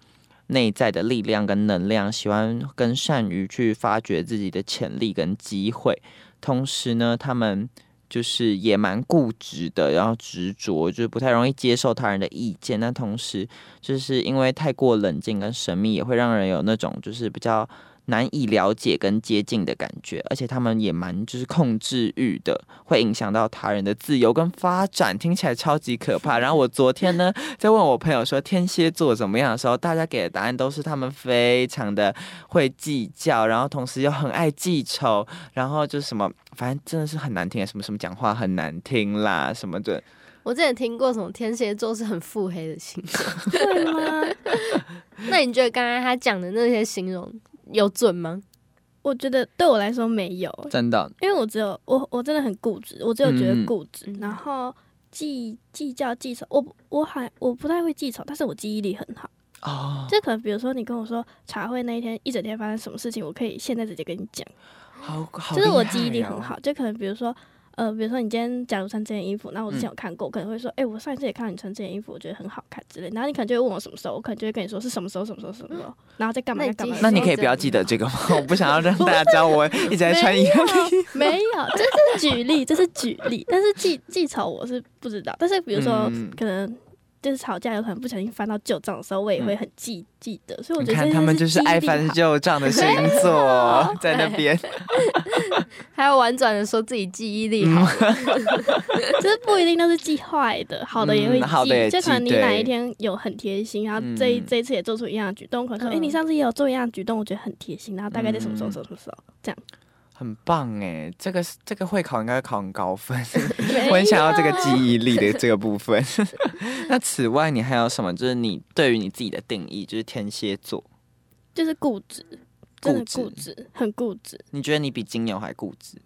[SPEAKER 2] 内在的力量跟能量，喜欢跟善于去发掘自己的潜力跟机会。同时呢，他们就是也蛮固执的，然后执着，就是不太容易接受他人的意见。那同时，就是因为太过冷静跟神秘，也会让人有那种就是比较难以了解跟接近的感觉。而且他们也蛮就是控制欲的，会影响到他人的自由跟发展，听起来超级可怕。然后我昨天呢，在问我朋友说天蝎座怎么样的时候，大家给的答案都是他们非常的会计较，然后同时又很爱记仇，然后就什么，反正真的是很难听，什么什么讲话很难听啦，什么的。
[SPEAKER 3] 我之前听过什么天蝎座是很腹黑的星座，
[SPEAKER 4] 对吗？
[SPEAKER 3] 那你觉得刚刚他讲的那些形容有准吗？
[SPEAKER 4] 我觉得对我来说没有，
[SPEAKER 2] 真的，
[SPEAKER 4] 因为我只有我我真的很固执，我只有觉
[SPEAKER 2] 嗯
[SPEAKER 4] 得固执，
[SPEAKER 3] 嗯
[SPEAKER 4] 然后计计较记仇，我不我还我不太会记仇，但是我记忆力很好。
[SPEAKER 2] 哦，
[SPEAKER 4] 就可能比如说你跟我说茶会那一天一整天发生什么事情，我可以现在直接跟你讲，
[SPEAKER 2] 好好、
[SPEAKER 4] 就是我记忆力很。好。就可能比如说呃，比如说你今天假如穿这件衣服，那我之前有看过，我可能会说，哎、我上一次也看到你穿这件衣服，我觉得很好看之类。然后你可能就会问我什么时候，我可能就会跟你说是什么时候，什么时候，什么时候，然后在干嘛，干嘛。
[SPEAKER 2] 那你可以不要记得这个吗？我不想要让大家知道我一直在穿一样的衣服。
[SPEAKER 4] 没有，这是举例，这是举例，但是记记仇我是不知道。但是比如说，
[SPEAKER 2] 嗯
[SPEAKER 4] 可能就是吵架，有可能不小心翻到旧账的时候，我也会很记记得。所以我觉得
[SPEAKER 2] 看他们就是爱翻旧账的星 座，在那边。
[SPEAKER 3] 还要婉转的说自己记忆力好，
[SPEAKER 4] 就是不一定都是记坏的，好的也会记。
[SPEAKER 2] 嗯好的也
[SPEAKER 4] 就可能你哪一天有很贴心，然后这一、
[SPEAKER 2] 嗯
[SPEAKER 4] 这一次也做出一样的举动，可能说，哎、
[SPEAKER 3] 嗯
[SPEAKER 4] 你上次也有做一样的举动，我觉得很贴心，然后大概在什么时候、
[SPEAKER 2] 嗯
[SPEAKER 4] 什么时候这样。
[SPEAKER 2] 很棒哎，这个这个会考应该会考很高分，我很想要这个记忆力的这个部分。那此外，你还有什么？就是你对于你自己的定义，就是天蝎座，
[SPEAKER 4] 就是固执，真的
[SPEAKER 2] 固
[SPEAKER 4] 固执，很固执。
[SPEAKER 2] 你觉得你比金牛还固执？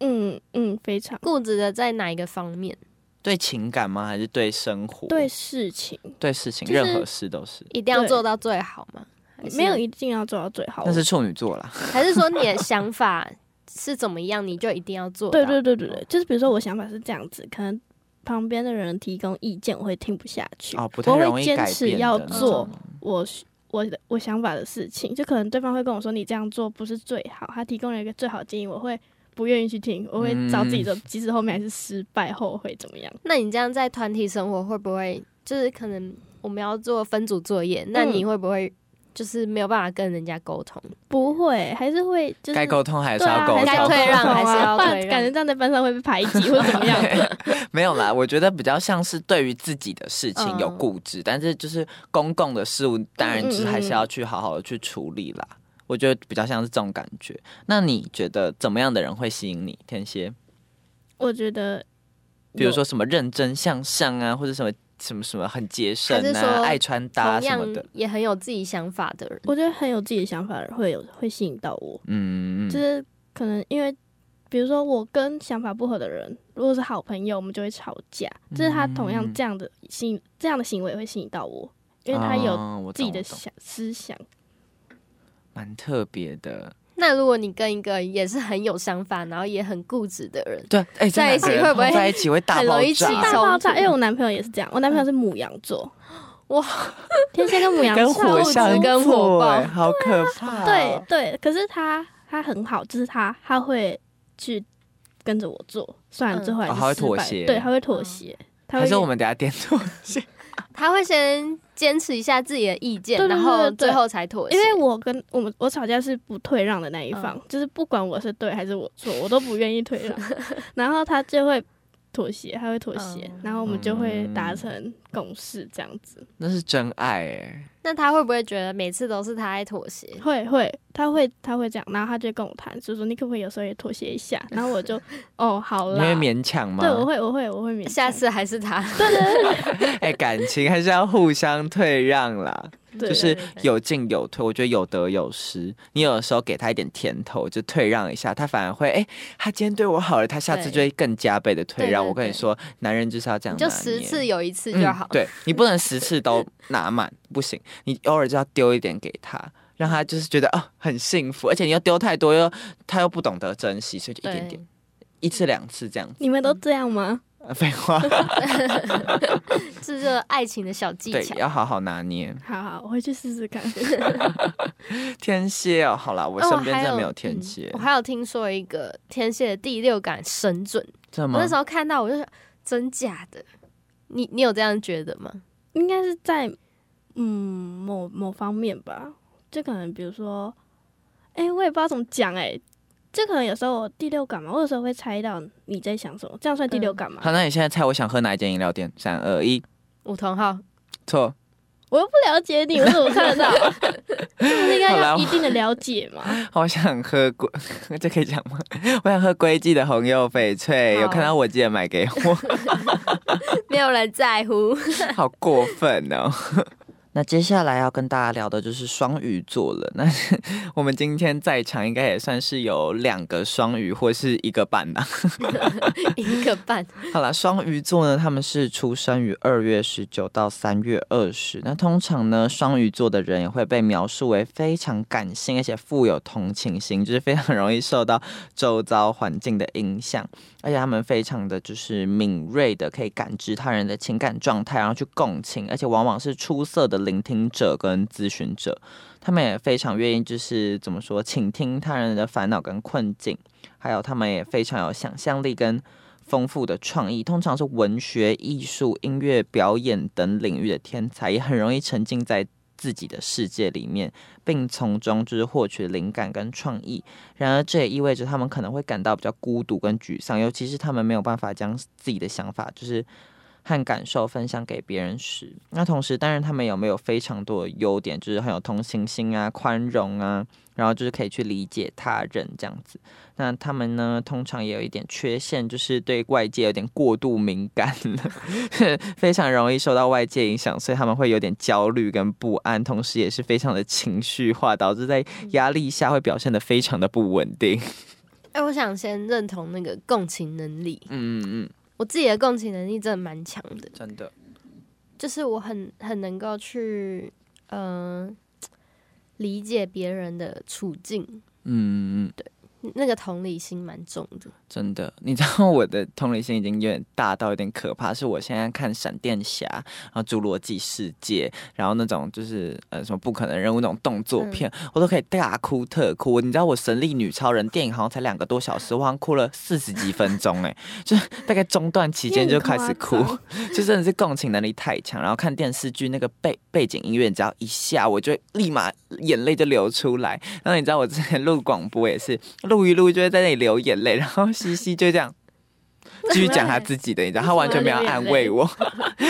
[SPEAKER 4] 嗯嗯，非常
[SPEAKER 3] 固执的在哪一个方面？
[SPEAKER 2] 对情感吗？还是对生活？
[SPEAKER 4] 对事情
[SPEAKER 2] 对事情，任何事都是。
[SPEAKER 3] 一定要做到最好吗？
[SPEAKER 4] 没有一定要做到最好。
[SPEAKER 2] 那是处女座啦。
[SPEAKER 3] 还是说你的想法是怎么样，你就一定要做？
[SPEAKER 4] 对对对对对，就是比如说我想法是这样子，可能旁边的人提供意见，我会听不下去，
[SPEAKER 2] 哦，不太
[SPEAKER 4] 我
[SPEAKER 2] 容易
[SPEAKER 4] 会坚持要做我我的我想法的事情，就可能对方会跟我说你这样做不是最好，他提供了一个最好建议，我会不愿意去听，我会找自己的，即使后面还是失败，后悔怎么样？
[SPEAKER 3] 那你这样在团体生活会不会就是可能我们要做分组作业，那
[SPEAKER 4] 嗯。
[SPEAKER 3] 你会不会就是没有办法跟人家沟通？
[SPEAKER 4] 不会，还是会就是
[SPEAKER 2] 该沟通还是要沟
[SPEAKER 4] 还是要
[SPEAKER 2] 通。
[SPEAKER 3] 该退让
[SPEAKER 4] 沟通啊
[SPEAKER 3] 还是要退让
[SPEAKER 4] 感觉这样在班上会被排挤或怎么样？
[SPEAKER 2] 没有啦，我觉得比较像是对于自己的事情有
[SPEAKER 3] 嗯
[SPEAKER 2] 固执，但是就是公共的事物，当然就是还是要去好好的去处理啦。我觉得比较像是这种感觉。那你觉得怎么样的人会吸引你？天蝎，
[SPEAKER 4] 我觉得，
[SPEAKER 2] 比如说，什么认真向上啊，或者什么什么什么很节省啊，
[SPEAKER 3] 还是说
[SPEAKER 2] 爱穿搭
[SPEAKER 3] 同样
[SPEAKER 2] 什么的。
[SPEAKER 3] 也很有自己想法的人，
[SPEAKER 4] 我觉得很有自己的想法的人会有会吸引到我，
[SPEAKER 2] 嗯，
[SPEAKER 4] 就是可能因为。比如说，我跟想法不合的人，如果是好朋友，我们就会吵架。就是他同样
[SPEAKER 2] 嗯
[SPEAKER 4] 这样的吸，这样的行为会吸引到我，因为他有自己的想思想。
[SPEAKER 2] 蛮特别的。
[SPEAKER 3] 那如果你跟一个也是很有想法，然后也很固执的人，
[SPEAKER 2] 对，哎，
[SPEAKER 3] 在一起会不会
[SPEAKER 2] 碰在一起会大爆
[SPEAKER 3] 很容易起
[SPEAKER 2] 炸？
[SPEAKER 4] 大爆炸，
[SPEAKER 3] 突
[SPEAKER 4] 因为我男朋友也是这样，我男朋友是母羊座，
[SPEAKER 3] 哇，
[SPEAKER 4] 天蝎跟母羊
[SPEAKER 2] 跟
[SPEAKER 4] 座
[SPEAKER 2] 火象
[SPEAKER 3] 跟火
[SPEAKER 2] 座
[SPEAKER 3] 爆。
[SPEAKER 2] 哎好可怕。哦。
[SPEAKER 4] 对对，可是他他很好，就是他他会去跟着我做，虽然最后还
[SPEAKER 2] 会
[SPEAKER 4] 是失败，
[SPEAKER 2] 妥协。
[SPEAKER 4] 对，他会妥协，他
[SPEAKER 2] 是我们等下点错？
[SPEAKER 3] 他会先坚持一下自己的意见，
[SPEAKER 4] 对对对
[SPEAKER 3] 然后最后才妥协。
[SPEAKER 4] 因为我跟我们我吵架是不退让的那一方，
[SPEAKER 3] 嗯
[SPEAKER 4] 就是不管我是对还是我错，我都不愿意退让，然后他就会妥协，他会妥协，
[SPEAKER 3] 嗯
[SPEAKER 4] 然后我们就会达
[SPEAKER 2] 嗯
[SPEAKER 4] 成共识，这样子。
[SPEAKER 2] 那是真爱哎。
[SPEAKER 3] 那他会不会觉得每次都是他在妥协？
[SPEAKER 4] 会会，他会他会这样，然后他就跟我谈，就说你可不可以有时候也妥协一下？然后我就 哦好了，
[SPEAKER 2] 你会勉强吗？
[SPEAKER 4] 对，我会我会我会勉强。
[SPEAKER 3] 下次还是他，对对对
[SPEAKER 2] 哎，感情还是要互相退让啦，
[SPEAKER 4] 对
[SPEAKER 2] 就是有进有退。我觉得有得有失。你有的时候给他一点甜头，就退让一下，他反而会哎，他今天对我好了，他下次就会更加倍的退让。我跟你说，男人就是要这样
[SPEAKER 3] 就十次有一次
[SPEAKER 2] 嗯
[SPEAKER 3] 就好。
[SPEAKER 2] 对你不能十次都拿满，不行，你偶尔就要丢一点给他。让他就是觉得啊、很幸福，而且你又丢太多，又他又不懂得珍惜，所以就一点点，一次两次这样子。
[SPEAKER 4] 你们都这样吗？
[SPEAKER 2] 呃 废话，
[SPEAKER 3] 是爱情的小技
[SPEAKER 2] 对，
[SPEAKER 3] 巧。
[SPEAKER 2] 要好好拿捏。
[SPEAKER 4] 好好，我回去试试看。
[SPEAKER 2] 天蝎哦，好啦，我
[SPEAKER 3] 哦
[SPEAKER 2] 身边真的没有天蝎
[SPEAKER 3] 嗯，我还有听说一个天蝎的第六感神准，
[SPEAKER 2] 真的吗
[SPEAKER 3] 我那？时候看到我就想，真假的？你你有这样觉得吗？
[SPEAKER 4] 应该是在嗯某某方面吧，就可能比如说，哎、我也不知道怎么讲哎、这可能有时候我第六感嘛，我有时候会猜到你在想什么，这样算第六感吗？
[SPEAKER 2] 好，那你现在猜我想喝哪一间饮料店？三二一，
[SPEAKER 3] 梧桐号，
[SPEAKER 2] 错。
[SPEAKER 4] 我又不了解你，我怎么看得到？这不是应该
[SPEAKER 2] 好啦
[SPEAKER 4] 要一定的了解吗？
[SPEAKER 2] 好想喝龟，这可以讲吗？我想喝龟记的红柚翡翠，有看到我记得买给我，
[SPEAKER 3] 没有人在乎。
[SPEAKER 2] 好过分哦。那接下来要跟大家聊的就是双鱼座了。那我们今天在场应该也算是有两个双鱼或是一个半吧。
[SPEAKER 3] 一个半，
[SPEAKER 2] 好了，双鱼座呢，他们是出生于二月十九到三月二十。那通常呢，双鱼座的人也会被描述为非常感性，而且富有同情心，就是非常容易受到周遭环境的影响，而且他们非常的就是敏锐的，可以感知他人的情感状态，然后去共情，而且往往是出色的聆听者跟咨询者。他们也非常愿意，就是怎么说，倾听他人的烦恼跟困境，还有他们也非常有想象力跟丰富的创意，通常是文学、艺术、音乐、表演等领域的天才，也很容易沉浸在自己的世界里面，并从中就是获取灵感跟创意。然而，这也意味着他们可能会感到比较孤独跟沮丧，尤其是他们没有办法将自己的想法就是和感受分享给别人时。那同时，当然他们有没有非常多的优点，就是很有同情心啊、宽容啊，然后就是可以去理解他人这样子。那他们呢，通常也有一点缺陷，就是对外界有点过度敏感了，非常容易受到外界影响，所以他们会有点焦虑跟不安，同时也是非常的情绪化，导致在压力下会表现得非常的不稳定。
[SPEAKER 3] 哎、我想先认同那个共情能力，
[SPEAKER 2] 嗯嗯嗯，
[SPEAKER 3] 我自己的共情能力真的蛮强的，
[SPEAKER 2] 真的，
[SPEAKER 3] 就是我很很能够去嗯、呃理解别人的处境，
[SPEAKER 2] 嗯嗯嗯。
[SPEAKER 3] 那个同理心蛮重的。
[SPEAKER 2] 真的，你知道我的同理心已经有点大到有点可怕。是我现在看闪电侠，然后侏罗纪世界，然后那种就是呃什么不可能任务那种动作片，我都可以大哭特哭。你知道我神力女超人电影好像才两个多小时，我好像哭了四十几分钟，哎，就是大概中段期间就开始哭 就真的是共情能力太强。然后看电视剧那个背背景音乐，只要一下，我就立马眼泪就流出来。然后你知道我之前录广播也是录一录就会在那里流眼泪，然后西西就这样 继续讲他自己的，你知道他完全没有安慰我。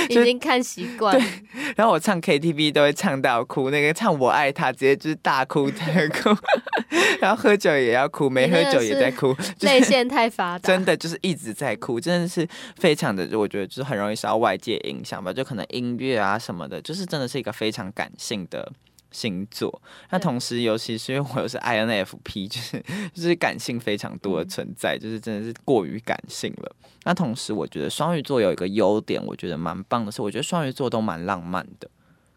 [SPEAKER 3] 已经看习惯对，
[SPEAKER 2] 然后我唱 KTV 都会唱到哭，那个唱我爱他直接就是大哭特哭，然后喝酒也要哭，没喝酒也在哭，就是
[SPEAKER 3] 泪腺太发达，
[SPEAKER 2] 真的就是一直在哭，真的是非常的，我觉得就是很容易受到外界影响吧，就可能音乐啊什么的，就是真的是一个非常感性的星座。那同时，尤其是因为我又是 INFP，就是就是感性非常多的
[SPEAKER 3] 嗯
[SPEAKER 2] 存在，就是真的是过于感性了。那同时，我觉得双鱼座有一个优点，我觉得蛮棒的是，我觉得双鱼座都蛮浪漫的。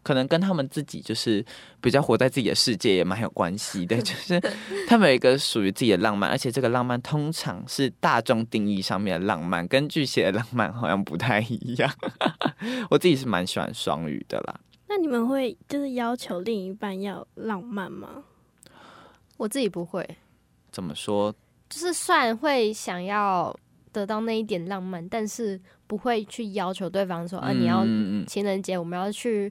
[SPEAKER 2] 可能跟他们自己就是比较活在自己的世界也蛮有关系的，就 是他们有一个属于自己的浪漫，而且这个浪漫通常是大众定义上面的浪漫，跟巨蟹的浪漫好像不太一样。我自己是蛮喜欢双鱼的啦，
[SPEAKER 4] 那你们会就是要求另一半要浪漫吗？
[SPEAKER 3] 我自己不会，
[SPEAKER 2] 怎么说？
[SPEAKER 3] 就是虽然会想要得到那一点浪漫，但是不会去要求对方说啊，你要
[SPEAKER 2] 嗯嗯
[SPEAKER 3] 情人节我们要去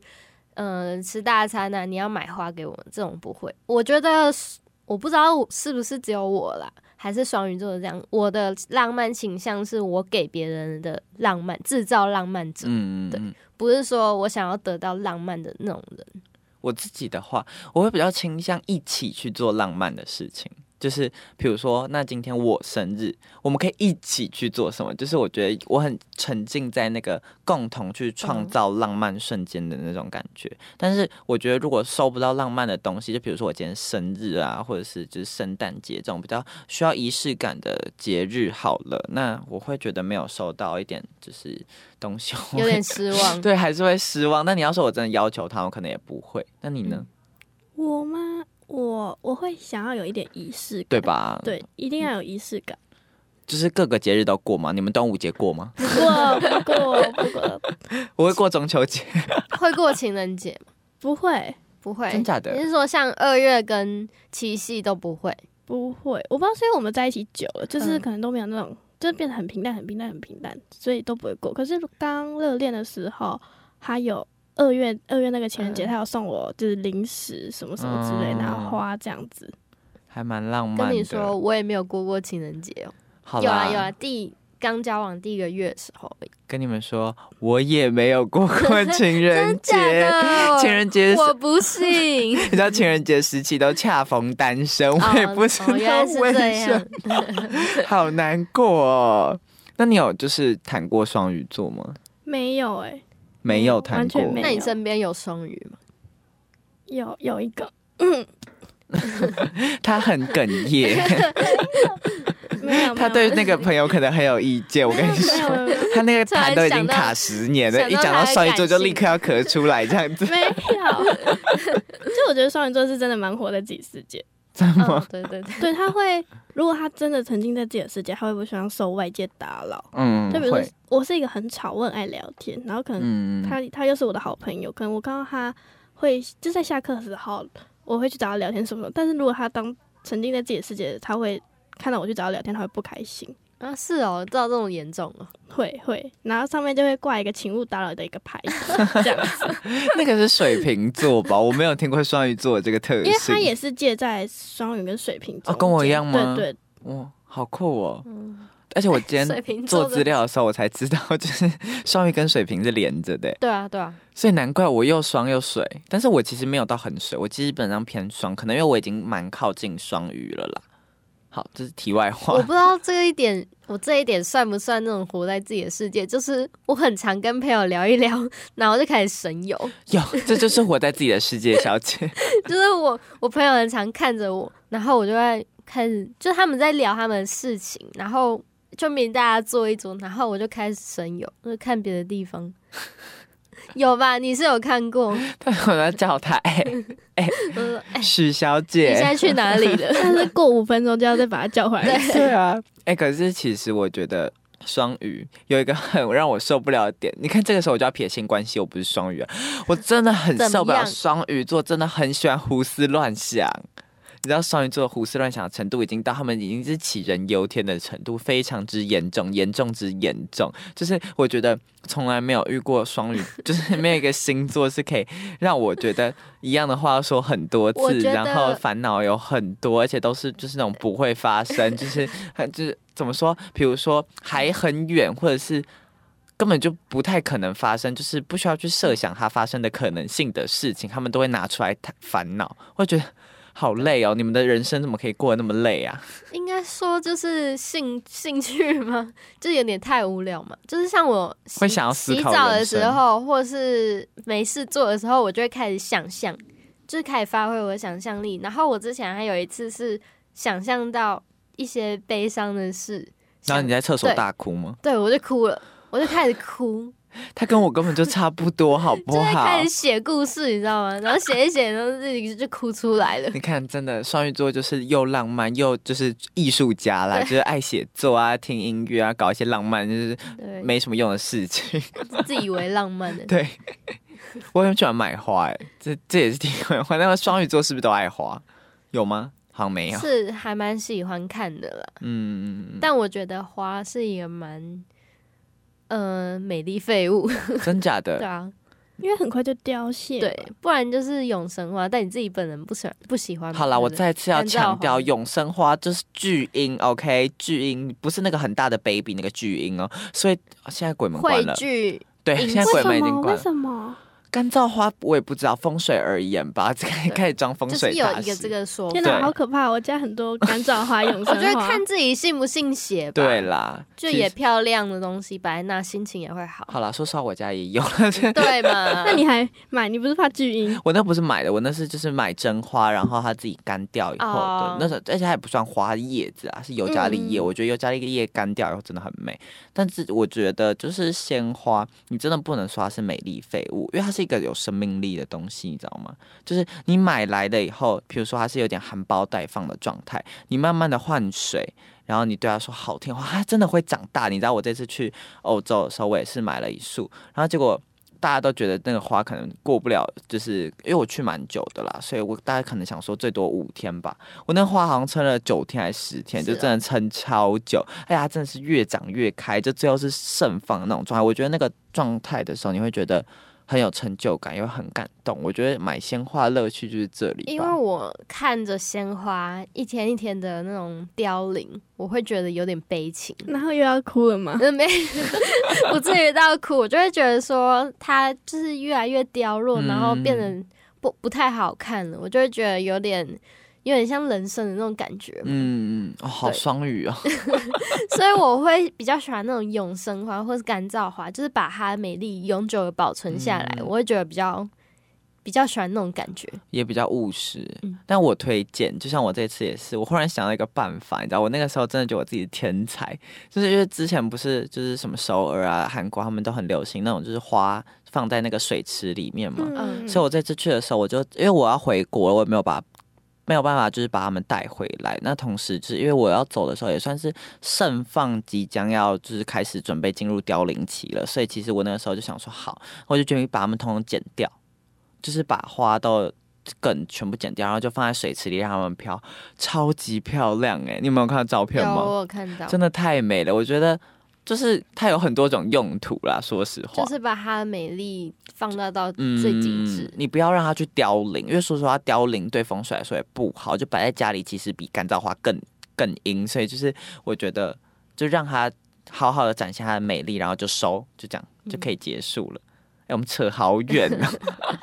[SPEAKER 3] 呃吃大餐啊，你要买花给我，这种不会。我觉得我不知道是不是只有我啦，还是双鱼座的这样。我的浪漫倾向是我给别人的浪漫，制造浪漫者，对
[SPEAKER 2] 嗯嗯嗯。
[SPEAKER 3] 不是说我想要得到浪漫的那种人。
[SPEAKER 2] 我自己的话，我会比较倾向一起去做浪漫的事情。就是比如说，那今天我生日，我们可以一起去做什么？就是我觉得我很沉浸在那个共同去创造浪漫瞬间的那种感觉。但是我觉得，如果收不到浪漫的东西，就比如说我今天生日啊，或者是就是圣诞节这种比较需要仪式感的节日，好了，那我会觉得没有收到一点就是东西，
[SPEAKER 3] 有点失望。
[SPEAKER 2] 对，还是会失望。那你要说我真的要求他，我可能也不会。那你呢？
[SPEAKER 4] 我吗？我我会想要有一点仪式感，
[SPEAKER 2] 对？吧？，
[SPEAKER 4] 对，一定要有仪式感。
[SPEAKER 2] 就是各个节日都过吗？你们端午节过吗？
[SPEAKER 4] 不过不过不过
[SPEAKER 2] 我会过中秋节，
[SPEAKER 3] 会过情人节吗？
[SPEAKER 4] 不会
[SPEAKER 3] 不会，
[SPEAKER 2] 真假的
[SPEAKER 3] 你是说像二月跟七夕都不会？
[SPEAKER 4] 不会，我不知道是因为我们在一起久了，就是
[SPEAKER 3] 嗯
[SPEAKER 4] 可能都没有那种，就是变得很平淡很平淡很平淡，所以都不会过。可是刚热恋的时候，还有二月二月那个情人节，
[SPEAKER 3] 嗯
[SPEAKER 4] 他有送我就是零食什么什么之类，
[SPEAKER 2] 嗯
[SPEAKER 4] 然后花这样子。
[SPEAKER 2] 还蛮浪漫的。
[SPEAKER 3] 跟你说，我也没有过过情人节哦。
[SPEAKER 2] 好，
[SPEAKER 3] 有啊有啊，第刚交往第一个月的时候而已，
[SPEAKER 2] 跟你们说，我也没有过过情人
[SPEAKER 3] 真假
[SPEAKER 2] 节。
[SPEAKER 3] 的？
[SPEAKER 2] 情人节，
[SPEAKER 3] 我不信。
[SPEAKER 2] 你知道情人节时期都恰逢单身，我也不知
[SPEAKER 3] 哦，
[SPEAKER 2] 道
[SPEAKER 3] 原来是
[SPEAKER 2] 为
[SPEAKER 3] 这
[SPEAKER 2] 什么，
[SPEAKER 3] 样。
[SPEAKER 2] 好难过哦。那你有就是谈过双鱼座吗？
[SPEAKER 4] 没有哎、
[SPEAKER 2] 没有谈过
[SPEAKER 3] 那你身边有双鱼吗？
[SPEAKER 4] 有有一个嗯
[SPEAKER 2] 他很哽咽，
[SPEAKER 4] 没有，
[SPEAKER 2] 他对那个朋友可能很有意见。我跟你说，他那个
[SPEAKER 3] 突然
[SPEAKER 2] 痰都已经卡十年了，一讲到双鱼座就立刻要咳出来，这样子。
[SPEAKER 4] 没有，就我觉得双鱼座是真的蛮活在自己世界。
[SPEAKER 3] 嗯
[SPEAKER 2] 真的吗？，
[SPEAKER 3] 对对对，
[SPEAKER 4] 对，他会，如果他真的沉浸在自己的世界，他会不喜欢受外界打扰。
[SPEAKER 2] 嗯
[SPEAKER 4] 就比如说，，我是一个很吵，我很爱聊天，然后可能
[SPEAKER 2] 嗯，
[SPEAKER 4] 他他又是我的好朋友，可能我看到他会就在下课的时候，我会去找他聊天什么的。但是如果他当沉浸在自己的世界，他会看到我去找他聊天，他会不开心，
[SPEAKER 3] 啊是哦，知道这种严重哦。
[SPEAKER 4] 会会，然后上面就会挂一个请勿打扰的一个牌子，这样子，
[SPEAKER 2] 那个是水瓶座吧？我没有听过双鱼座的这个特性，
[SPEAKER 4] 因为他也是借在双鱼跟水瓶座、
[SPEAKER 2] 哦跟我一样吗
[SPEAKER 4] 对对，
[SPEAKER 2] 哇，好酷哦！
[SPEAKER 3] 嗯，
[SPEAKER 2] 而且我 今天做资料的时候，我才知道，就是双鱼跟水瓶是连着的，
[SPEAKER 3] 对啊对啊，
[SPEAKER 2] 所以难怪我又双又水。但是我其实没有到很水，我基本上偏双，可能因为我已经蛮靠近双鱼了啦。好，这是题外话
[SPEAKER 3] 我。不知道这一点，我这一点算不算那种活在自己的世界？就是我很常跟朋友聊一聊，然后就开始神游。
[SPEAKER 2] 有，这就是活在自己的世界，小姐。
[SPEAKER 3] 就是我我朋友很常看着我，然后我就在开始，就他们在聊他们的事情，然后就明大家坐一桌，然后我就开始神游，就看别的地方。有吧？你是有看过？
[SPEAKER 2] 我要叫他，哎、许小姐
[SPEAKER 3] 你现在。去哪里了？
[SPEAKER 4] 但是过五分钟就要再把他叫回来。
[SPEAKER 2] 对啊，哎、可是其实我觉得双鱼有一个很让我受不了的点，你看这个时候我就要撇清关系，我不是双鱼啊，我真的很受不了双鱼座，真的很喜欢胡思乱想。你知道双鱼座胡思乱想的程度已经到他们已经是杞人忧天的程度，非常之严重，严重之严重。就是我觉得从来没有遇过双鱼，就是没有一个星座是可以让我觉得一样的话要说很多次，然后烦恼有很多，而且都是就是那种不会发生，就是很就是怎么说，比如说还很远，或者是。根本就不太可能发生，就是不需要去设想它发生的可能性的事情，他们都会拿出来谈烦恼。我觉得好累哦，你们的人生怎么可以过得那么累啊？
[SPEAKER 3] 应该说就是兴兴趣吗？就有点太无聊嘛。就是像我洗
[SPEAKER 2] 会想要思考
[SPEAKER 3] 洗澡的时候，或是没事做的时候，我就会开始想象，就是开始发挥我的想象力。然后我之前还有一次是想象到一些悲伤的事，
[SPEAKER 2] 然后你在厕所大哭吗？
[SPEAKER 3] 对我就哭了，我就开始哭，
[SPEAKER 2] 他跟我根本就差不多，好 不好
[SPEAKER 3] 会开？始写故事，你知道吗？然后写一写，然后自己就哭出来了。
[SPEAKER 2] 你看，真的双鱼座就是又浪漫又就是艺术家啦，就是爱写作啊、听音乐啊、搞一些浪漫，就是，没什么用的事情。
[SPEAKER 3] 自以为浪漫的。
[SPEAKER 2] 对，我很喜欢买花、哎，这这也是题外话。那么双鱼座是不是都爱花？有吗？好像没有。
[SPEAKER 3] 是还蛮喜欢看的啦，
[SPEAKER 2] 嗯，
[SPEAKER 3] 但我觉得花是一个蛮，呃，美丽废物，
[SPEAKER 2] 真假的
[SPEAKER 3] 对
[SPEAKER 2] 的？
[SPEAKER 3] 啊，
[SPEAKER 4] 因为很快就凋谢。
[SPEAKER 3] 对，，不然就是永生花，但你自己本人不喜欢不喜欢。
[SPEAKER 2] 好啦，我再次要强调，永生花就是巨婴，OK，巨婴不是那个很大的 baby 那个巨婴哦。所以现在鬼门关
[SPEAKER 3] 汇
[SPEAKER 2] 了，
[SPEAKER 3] 聚
[SPEAKER 2] 对，现在鬼门已经关了。
[SPEAKER 4] 什么？
[SPEAKER 2] 干燥花我也不知道，风水而言吧，开
[SPEAKER 3] 对
[SPEAKER 2] 开始装风
[SPEAKER 3] 就是
[SPEAKER 2] 水大师
[SPEAKER 3] 有一个这。个说
[SPEAKER 4] 天
[SPEAKER 3] 法。
[SPEAKER 2] 对
[SPEAKER 4] 哪，好可怕！我家很多干燥花、永生
[SPEAKER 3] 我觉得。看自己信不信邪吧。
[SPEAKER 2] 对，啦，
[SPEAKER 3] 就也漂亮的东西摆在那，心情也会好。
[SPEAKER 2] 好啦，说实话，我家也有。
[SPEAKER 3] 对嘛？
[SPEAKER 4] 那你还买？你不是怕巨婴？
[SPEAKER 2] 我那不是买的，我那是就是买真花，然后它自己干掉以后的
[SPEAKER 3] 哦，
[SPEAKER 2] 那时候而且它也不算花叶子啊，是尤加利叶。
[SPEAKER 3] 嗯
[SPEAKER 2] 我觉得尤加利叶干掉以后真的很美，但是我觉得就是鲜花，你真的不能说它是美丽废物，因为它是一个有生命力的东西，你知道吗？就是你买来了以后，比如说它是有点含苞待放的状态，你慢慢的换水。然后你对它说好听话，它真的会长大。你知道我这次去欧洲的时候，我也是买了一束，然后结果大家都觉得那个花可能过不了，就是因为我去蛮久的啦，所以我大家可能想说最多五天吧。我那花好像撑了九天还是十天，就真的撑超久。哎呀，真的是越长越开，就最后是盛放的那种状态。我觉得那个状态的时候，你会觉得很有成就感，又很感动。我觉得买鲜花的乐趣就是这里。
[SPEAKER 3] 因为我看着鲜花一天一天的那种凋零，我会觉得有点悲情。
[SPEAKER 4] 然后又要哭了吗？
[SPEAKER 3] 没 不至于到哭，我就会觉得说它就是越来越凋落，
[SPEAKER 2] 嗯
[SPEAKER 3] 然后变得不不太好看了，我就会觉得有点有点像人生的那种感觉。
[SPEAKER 2] 嗯嗯，哦，好双语哦。
[SPEAKER 3] 所以我会比较喜欢那种永生花或是干燥花，就是把它的美丽永久的保存下来，
[SPEAKER 2] 嗯
[SPEAKER 3] 我会觉得比较比较喜欢那种感觉。
[SPEAKER 2] 也比较务实。
[SPEAKER 3] 嗯
[SPEAKER 2] 但我推荐，就像我这次也是，我忽然想到一个办法，你知道，我那个时候真的觉得我自己是天才，就是因为之前不是就是什么首尔啊、韩国他们都很流行那种就是花放在那个水池里面嘛，
[SPEAKER 3] 嗯
[SPEAKER 2] 所以我这次去的时候，我就因为我要回国，我也没有把。没有办法，就是把他们带回来。那同时，就是因为我要走的时候，也算是盛放即将要就是开始准备进入凋零期了，所以其实我那个时候就想说，好，我就决定把它们统统剪掉，就是把花都梗全部剪掉，然后就放在水池里让它们飘，超级漂亮哎！你有没有看到照片
[SPEAKER 3] 有
[SPEAKER 2] 吗？
[SPEAKER 3] 我有看到，
[SPEAKER 2] 真的太美了，我觉得就是它有很多种用途啦。说实话，
[SPEAKER 3] 就是把它的美丽放大到最极致。
[SPEAKER 2] 嗯你不要让它去凋零，因为说实话，凋零对风水来说也不好，就摆在家里其实比干燥花更更阴，所以就是我觉得就让它好好的展现它的美丽，然后就收，就这样就可以结束了。哎、我们扯好远哦。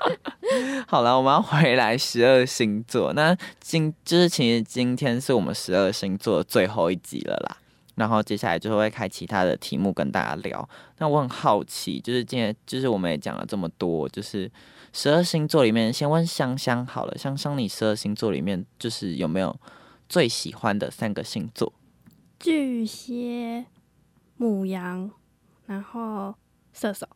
[SPEAKER 2] 好了，我们要回来十二星座。那今就是其实今天是我们十二星座的最后一集了啦。然后接下来就会开其他的题目跟大家聊。那我很好奇，就是今天就是我们也讲了这么多，就是十二星座里面，先问香香好了，香香你十二星座里面就是有没有最喜欢的三个星座？
[SPEAKER 4] 巨蟹、母羊，然后射手。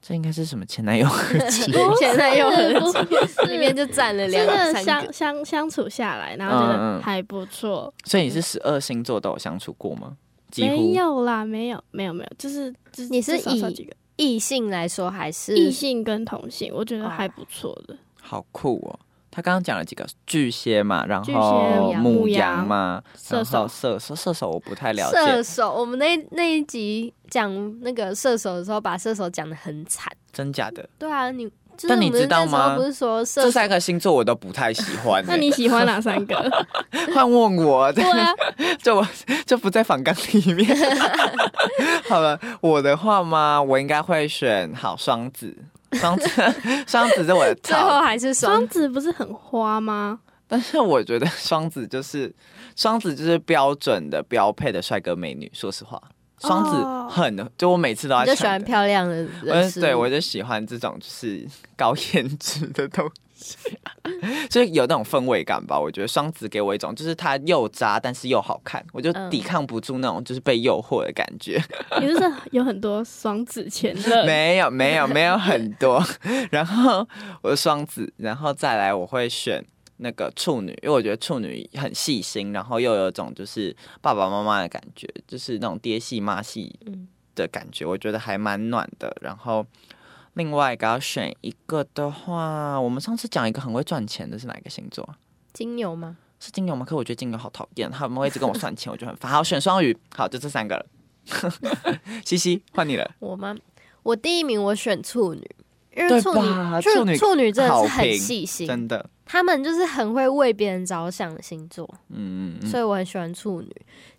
[SPEAKER 2] 这应该是什么前男友合集？
[SPEAKER 3] 前男
[SPEAKER 4] 友
[SPEAKER 3] 合
[SPEAKER 4] 集
[SPEAKER 3] 里面就占了两
[SPEAKER 4] 真的
[SPEAKER 3] 三
[SPEAKER 4] 相
[SPEAKER 3] 个，
[SPEAKER 4] 相相处下来，然后觉得还不错。
[SPEAKER 2] 所以你是十二星座都有相处过吗？几
[SPEAKER 4] 没有啦，没有，没有，没有，就是就是
[SPEAKER 3] 你是以异性来说还是
[SPEAKER 4] 异性跟同性，我觉得
[SPEAKER 3] 哦
[SPEAKER 4] 还不错的。
[SPEAKER 2] 好酷哦！他刚刚讲了几个巨蟹嘛，然
[SPEAKER 4] 巨蟹
[SPEAKER 2] 后
[SPEAKER 3] 羊
[SPEAKER 2] 母
[SPEAKER 4] 母
[SPEAKER 2] 羊嘛，然
[SPEAKER 4] 射手
[SPEAKER 2] 后射手射手我不太了解射，
[SPEAKER 3] 手。我们那那一集讲那个射手的时候，把射手讲的很惨。
[SPEAKER 2] 真假的？
[SPEAKER 3] 对啊，你就是
[SPEAKER 2] 但你知道吗
[SPEAKER 3] 不是说
[SPEAKER 2] 这三个星座我都不太喜欢、
[SPEAKER 4] 那你喜欢哪三个？
[SPEAKER 2] 换问我，
[SPEAKER 4] 对啊，
[SPEAKER 2] 就我就不在反纲里面。好了，我的话嘛，我应该会选好双子，双子双子是我的
[SPEAKER 3] 最后还是双
[SPEAKER 4] 双子不是很花吗？
[SPEAKER 2] 但是我觉得双子就是双子就是标准的标配的帅哥美女。说实话，双子
[SPEAKER 4] 哦
[SPEAKER 2] 很就我每次都要
[SPEAKER 3] 你就喜欢漂亮的
[SPEAKER 2] 我
[SPEAKER 3] 人，
[SPEAKER 2] 对我就喜欢这种就是高颜值的东西，就是有那种氛围感吧。我觉得双子给我一种就是他又渣但是又好看，我就
[SPEAKER 3] 嗯
[SPEAKER 2] 抵抗不住那种就是被诱惑的感觉。
[SPEAKER 4] 你是不是有很多双子前任？
[SPEAKER 2] 没有没有没有很多，然后我是双子，然后再来我会选那个处女，因为我觉得处女很细心，然后又有一种就是爸爸妈妈的感觉，就是那种爹系妈系
[SPEAKER 3] 嗯
[SPEAKER 2] 的感觉，我觉得还蛮暖的。然后另外一个要选一个的话，我们上次讲一个很会赚钱的是哪一个星座啊？
[SPEAKER 3] 金牛吗？
[SPEAKER 2] 是金牛吗？可我觉得金牛好讨厌，他们会一直跟我算钱，我就很烦。好，选双鱼，好，就这三个了。西西，换你了。
[SPEAKER 3] 我吗？我第一名我选处女，因为处女
[SPEAKER 2] 处女
[SPEAKER 3] 处女真的是很细心，
[SPEAKER 2] 真的，
[SPEAKER 3] 他们就是很会为别人着想的星座，
[SPEAKER 2] 嗯嗯嗯。
[SPEAKER 3] 所以我很喜欢处女。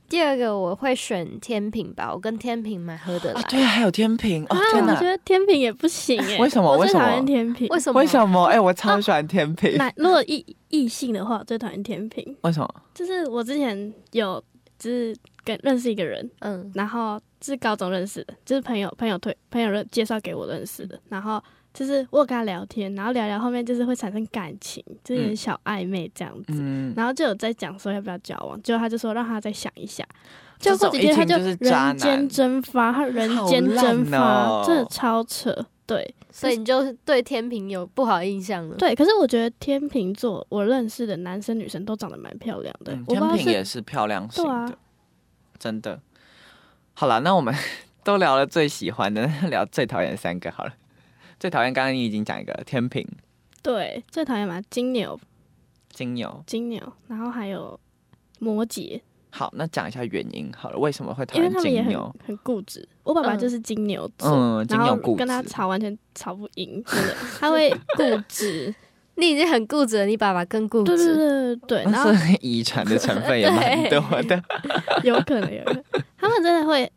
[SPEAKER 3] 第二个我会选天平吧，我跟天平蛮合得来
[SPEAKER 2] 啊，。对，还有天平哦
[SPEAKER 4] 啊，，
[SPEAKER 2] 天哪
[SPEAKER 4] 我觉！得天平也不行哎。
[SPEAKER 2] 为什么为什么
[SPEAKER 4] 我最讨厌天平。
[SPEAKER 3] 为什么？
[SPEAKER 2] 为什么？哎、我超喜欢天平。
[SPEAKER 4] 那如果异异性的话，我最讨厌天平。
[SPEAKER 2] 为什么？
[SPEAKER 4] 就是我之前有就是跟认识一个人，
[SPEAKER 3] 嗯，
[SPEAKER 4] 然后是高中认识的，就是朋友朋友推朋友认介绍给我认识的，然后就是我跟他聊天，然后聊聊后面就是会产生感情，就是有点小暧昧这样子，
[SPEAKER 2] 嗯，
[SPEAKER 4] 然后就有在讲说要不要交往，结果他就说让他再想一下。
[SPEAKER 2] 这
[SPEAKER 4] 就过几天他
[SPEAKER 2] 就
[SPEAKER 4] 人间蒸发，他人间蒸发，真的超扯。对
[SPEAKER 3] 所以你就对天平有不好印象了。，
[SPEAKER 4] 对，可是我觉得天秤座我认识的男生女生都长得蛮漂亮的，
[SPEAKER 2] 天平也是漂亮型的，
[SPEAKER 4] 啊
[SPEAKER 2] 真的。好了，那我们 都聊了最喜欢的，聊最讨厌的三个好了。最讨厌刚刚你已经讲一个天平、
[SPEAKER 4] 对最讨厌嘛金牛
[SPEAKER 2] 金牛。
[SPEAKER 4] 金牛，然后还有摩羯，
[SPEAKER 2] 好，那讲一下原因好了，为什么会讨厌
[SPEAKER 4] 因为他们也很
[SPEAKER 2] 金牛？
[SPEAKER 4] 很固执。我爸爸
[SPEAKER 3] 嗯
[SPEAKER 4] 就是金牛座，
[SPEAKER 2] 嗯，金
[SPEAKER 4] 然后
[SPEAKER 2] 牛固执。
[SPEAKER 4] 跟他吵完全吵不赢，真的，他会固执。
[SPEAKER 3] 你已经很固执了，你爸爸更固
[SPEAKER 4] 对对
[SPEAKER 3] 执。
[SPEAKER 4] 对对，然后
[SPEAKER 2] 是遗传的成分也蛮多的。
[SPEAKER 4] 有可能有可能，他们真的会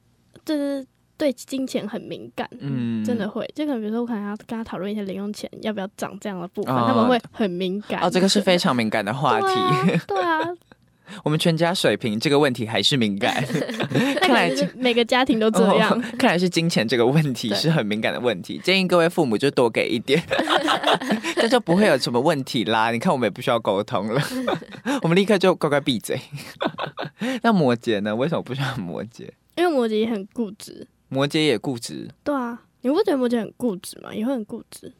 [SPEAKER 4] 就是对金钱很敏感。
[SPEAKER 2] 嗯
[SPEAKER 4] 真的会，就可能比如说，我可能要跟他讨论一些零用钱要不要涨这样的部分，
[SPEAKER 2] 哦
[SPEAKER 4] 他们会很敏感。
[SPEAKER 2] 哦，这个是非常敏感的话题。
[SPEAKER 4] 对啊，
[SPEAKER 2] 我们全家水平这个问题还是敏感，
[SPEAKER 4] 那
[SPEAKER 2] 看来
[SPEAKER 4] 是 每个家庭都这样。
[SPEAKER 2] 哦看来是金钱这个问题是很敏感的问题。建议各位父母就多给一点，这就不会有什么问题啦。你看我们也不需要沟通了，我们立刻就乖乖闭嘴。那摩羯呢？为什么不喜欢摩羯？
[SPEAKER 4] 因为摩羯也很固执。
[SPEAKER 2] 摩羯也固执，
[SPEAKER 4] 对啊，你不觉得摩羯很固执吗？也会很固执。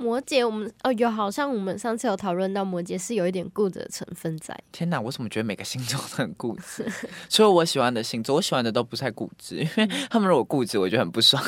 [SPEAKER 3] 摩羯，我们哦有，好像我们上次有讨论到摩羯是有一点固执的成分在。
[SPEAKER 2] 天哪！我怎么觉得每个星座都很固执？所以我喜欢的星座，我喜欢的都不太固执，因为他们如果固执，我就很不爽，